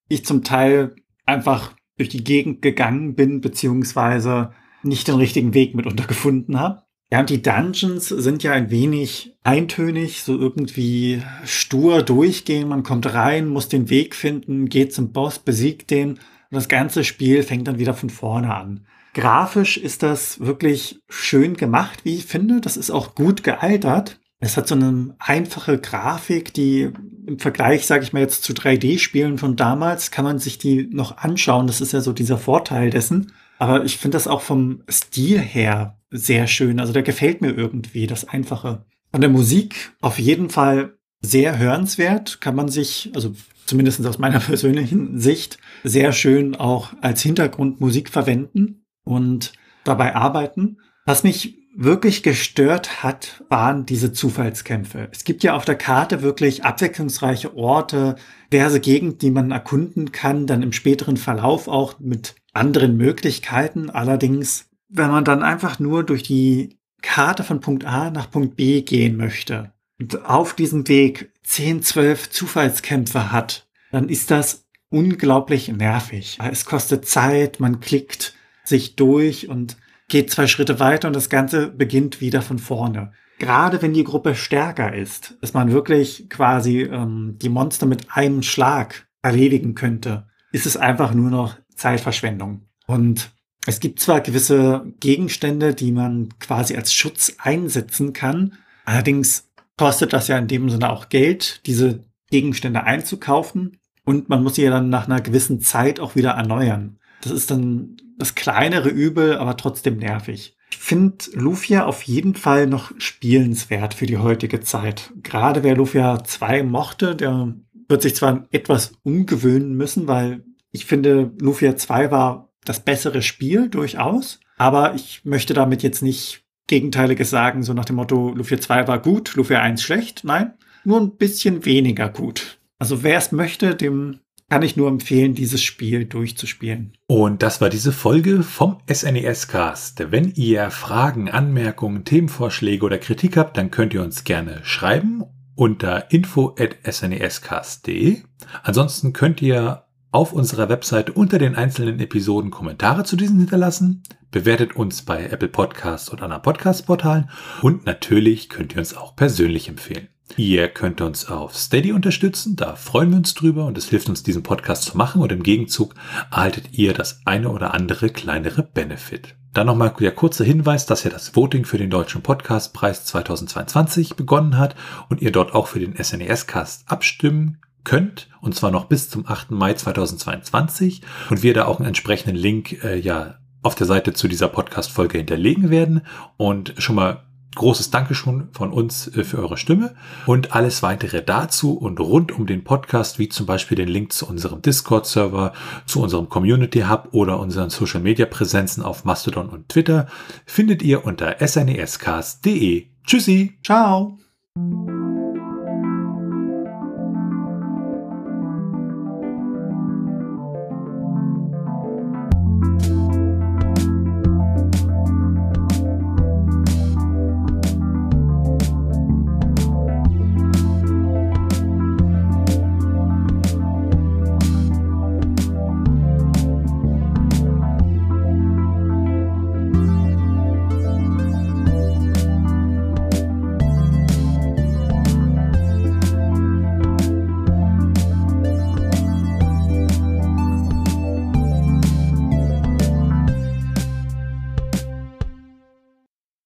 ich zum Teil einfach durch die Gegend gegangen bin, beziehungsweise nicht den richtigen Weg mitunter gefunden habe. Ja, und die Dungeons sind ja ein wenig eintönig, so irgendwie stur durchgehen. Man kommt rein, muss den Weg finden, geht zum Boss, besiegt den und das ganze Spiel fängt dann wieder von vorne an. Grafisch ist das wirklich schön gemacht, wie ich finde. Das ist auch gut gealtert. Es hat so eine einfache Grafik, die im Vergleich, sage ich mal jetzt zu 3D-Spielen von damals, kann man sich die noch anschauen. Das ist ja so dieser Vorteil dessen. Aber ich finde das auch vom Stil her sehr schön. Also der gefällt mir irgendwie, das Einfache. Von der Musik auf jeden Fall sehr hörenswert. Kann man sich, also zumindest aus meiner persönlichen Sicht, sehr schön auch als Hintergrundmusik verwenden und dabei arbeiten. Was mich wirklich gestört hat, waren diese Zufallskämpfe. Es gibt ja auf der Karte wirklich abwechslungsreiche Orte, diverse Gegenden, die man erkunden kann, dann im späteren Verlauf auch mit anderen Möglichkeiten. Allerdings, wenn man dann einfach nur durch die Karte von Punkt A nach Punkt B gehen möchte und auf diesem Weg 10, 12 Zufallskämpfe hat, dann ist das unglaublich nervig. Es kostet Zeit, man klickt sich durch und geht zwei Schritte weiter und das Ganze beginnt wieder von vorne. Gerade wenn die Gruppe stärker ist, dass man wirklich quasi ähm, die Monster mit einem Schlag erledigen könnte, ist es einfach nur noch Zeitverschwendung. Und es gibt zwar gewisse Gegenstände, die man quasi als Schutz einsetzen kann, allerdings kostet das ja in dem Sinne auch Geld, diese Gegenstände einzukaufen und man muss sie ja dann nach einer gewissen Zeit auch wieder erneuern. Das ist dann das kleinere Übel, aber trotzdem nervig. Ich finde Lufia auf jeden Fall noch spielenswert für die heutige Zeit. Gerade wer Lufia 2 mochte, der wird sich zwar etwas umgewöhnen müssen, weil ich finde, Lufia 2 war das bessere Spiel durchaus, aber ich möchte damit jetzt nicht Gegenteiliges sagen, so nach dem Motto, Lufia 2 war gut, Lufia 1 schlecht. Nein, nur ein bisschen weniger gut. Also wer es möchte, dem kann ich nur empfehlen, dieses Spiel durchzuspielen. Und das war diese Folge vom SNES Cast. Wenn ihr Fragen, Anmerkungen, Themenvorschläge oder Kritik habt, dann könnt ihr uns gerne schreiben unter info@snescast.de. Ansonsten könnt ihr auf unserer Website unter den einzelnen Episoden Kommentare zu diesen hinterlassen. Bewertet uns bei Apple Podcasts und anderen Podcast-Portalen und natürlich könnt ihr uns auch persönlich empfehlen. Ihr könnt uns auf Steady unterstützen, da freuen wir uns drüber und es hilft uns, diesen Podcast zu machen und im Gegenzug erhaltet ihr das eine oder andere kleinere Benefit. Dann nochmal der kurze Hinweis, dass ja das Voting für den Deutschen Podcastpreis 2022 begonnen hat und ihr dort auch für den SNES-Cast abstimmen könnt, und zwar noch bis zum 8. Mai 2022 und wir da auch einen entsprechenden Link äh, ja auf der Seite zu dieser Podcast-Folge hinterlegen werden und schon mal großes Dankeschön von uns äh, für eure Stimme und alles weitere dazu und rund um den Podcast, wie zum Beispiel den Link zu unserem Discord-Server, zu unserem Community Hub oder unseren Social-Media-Präsenzen auf Mastodon und Twitter, findet ihr unter snescast.de. Tschüssi. Ciao.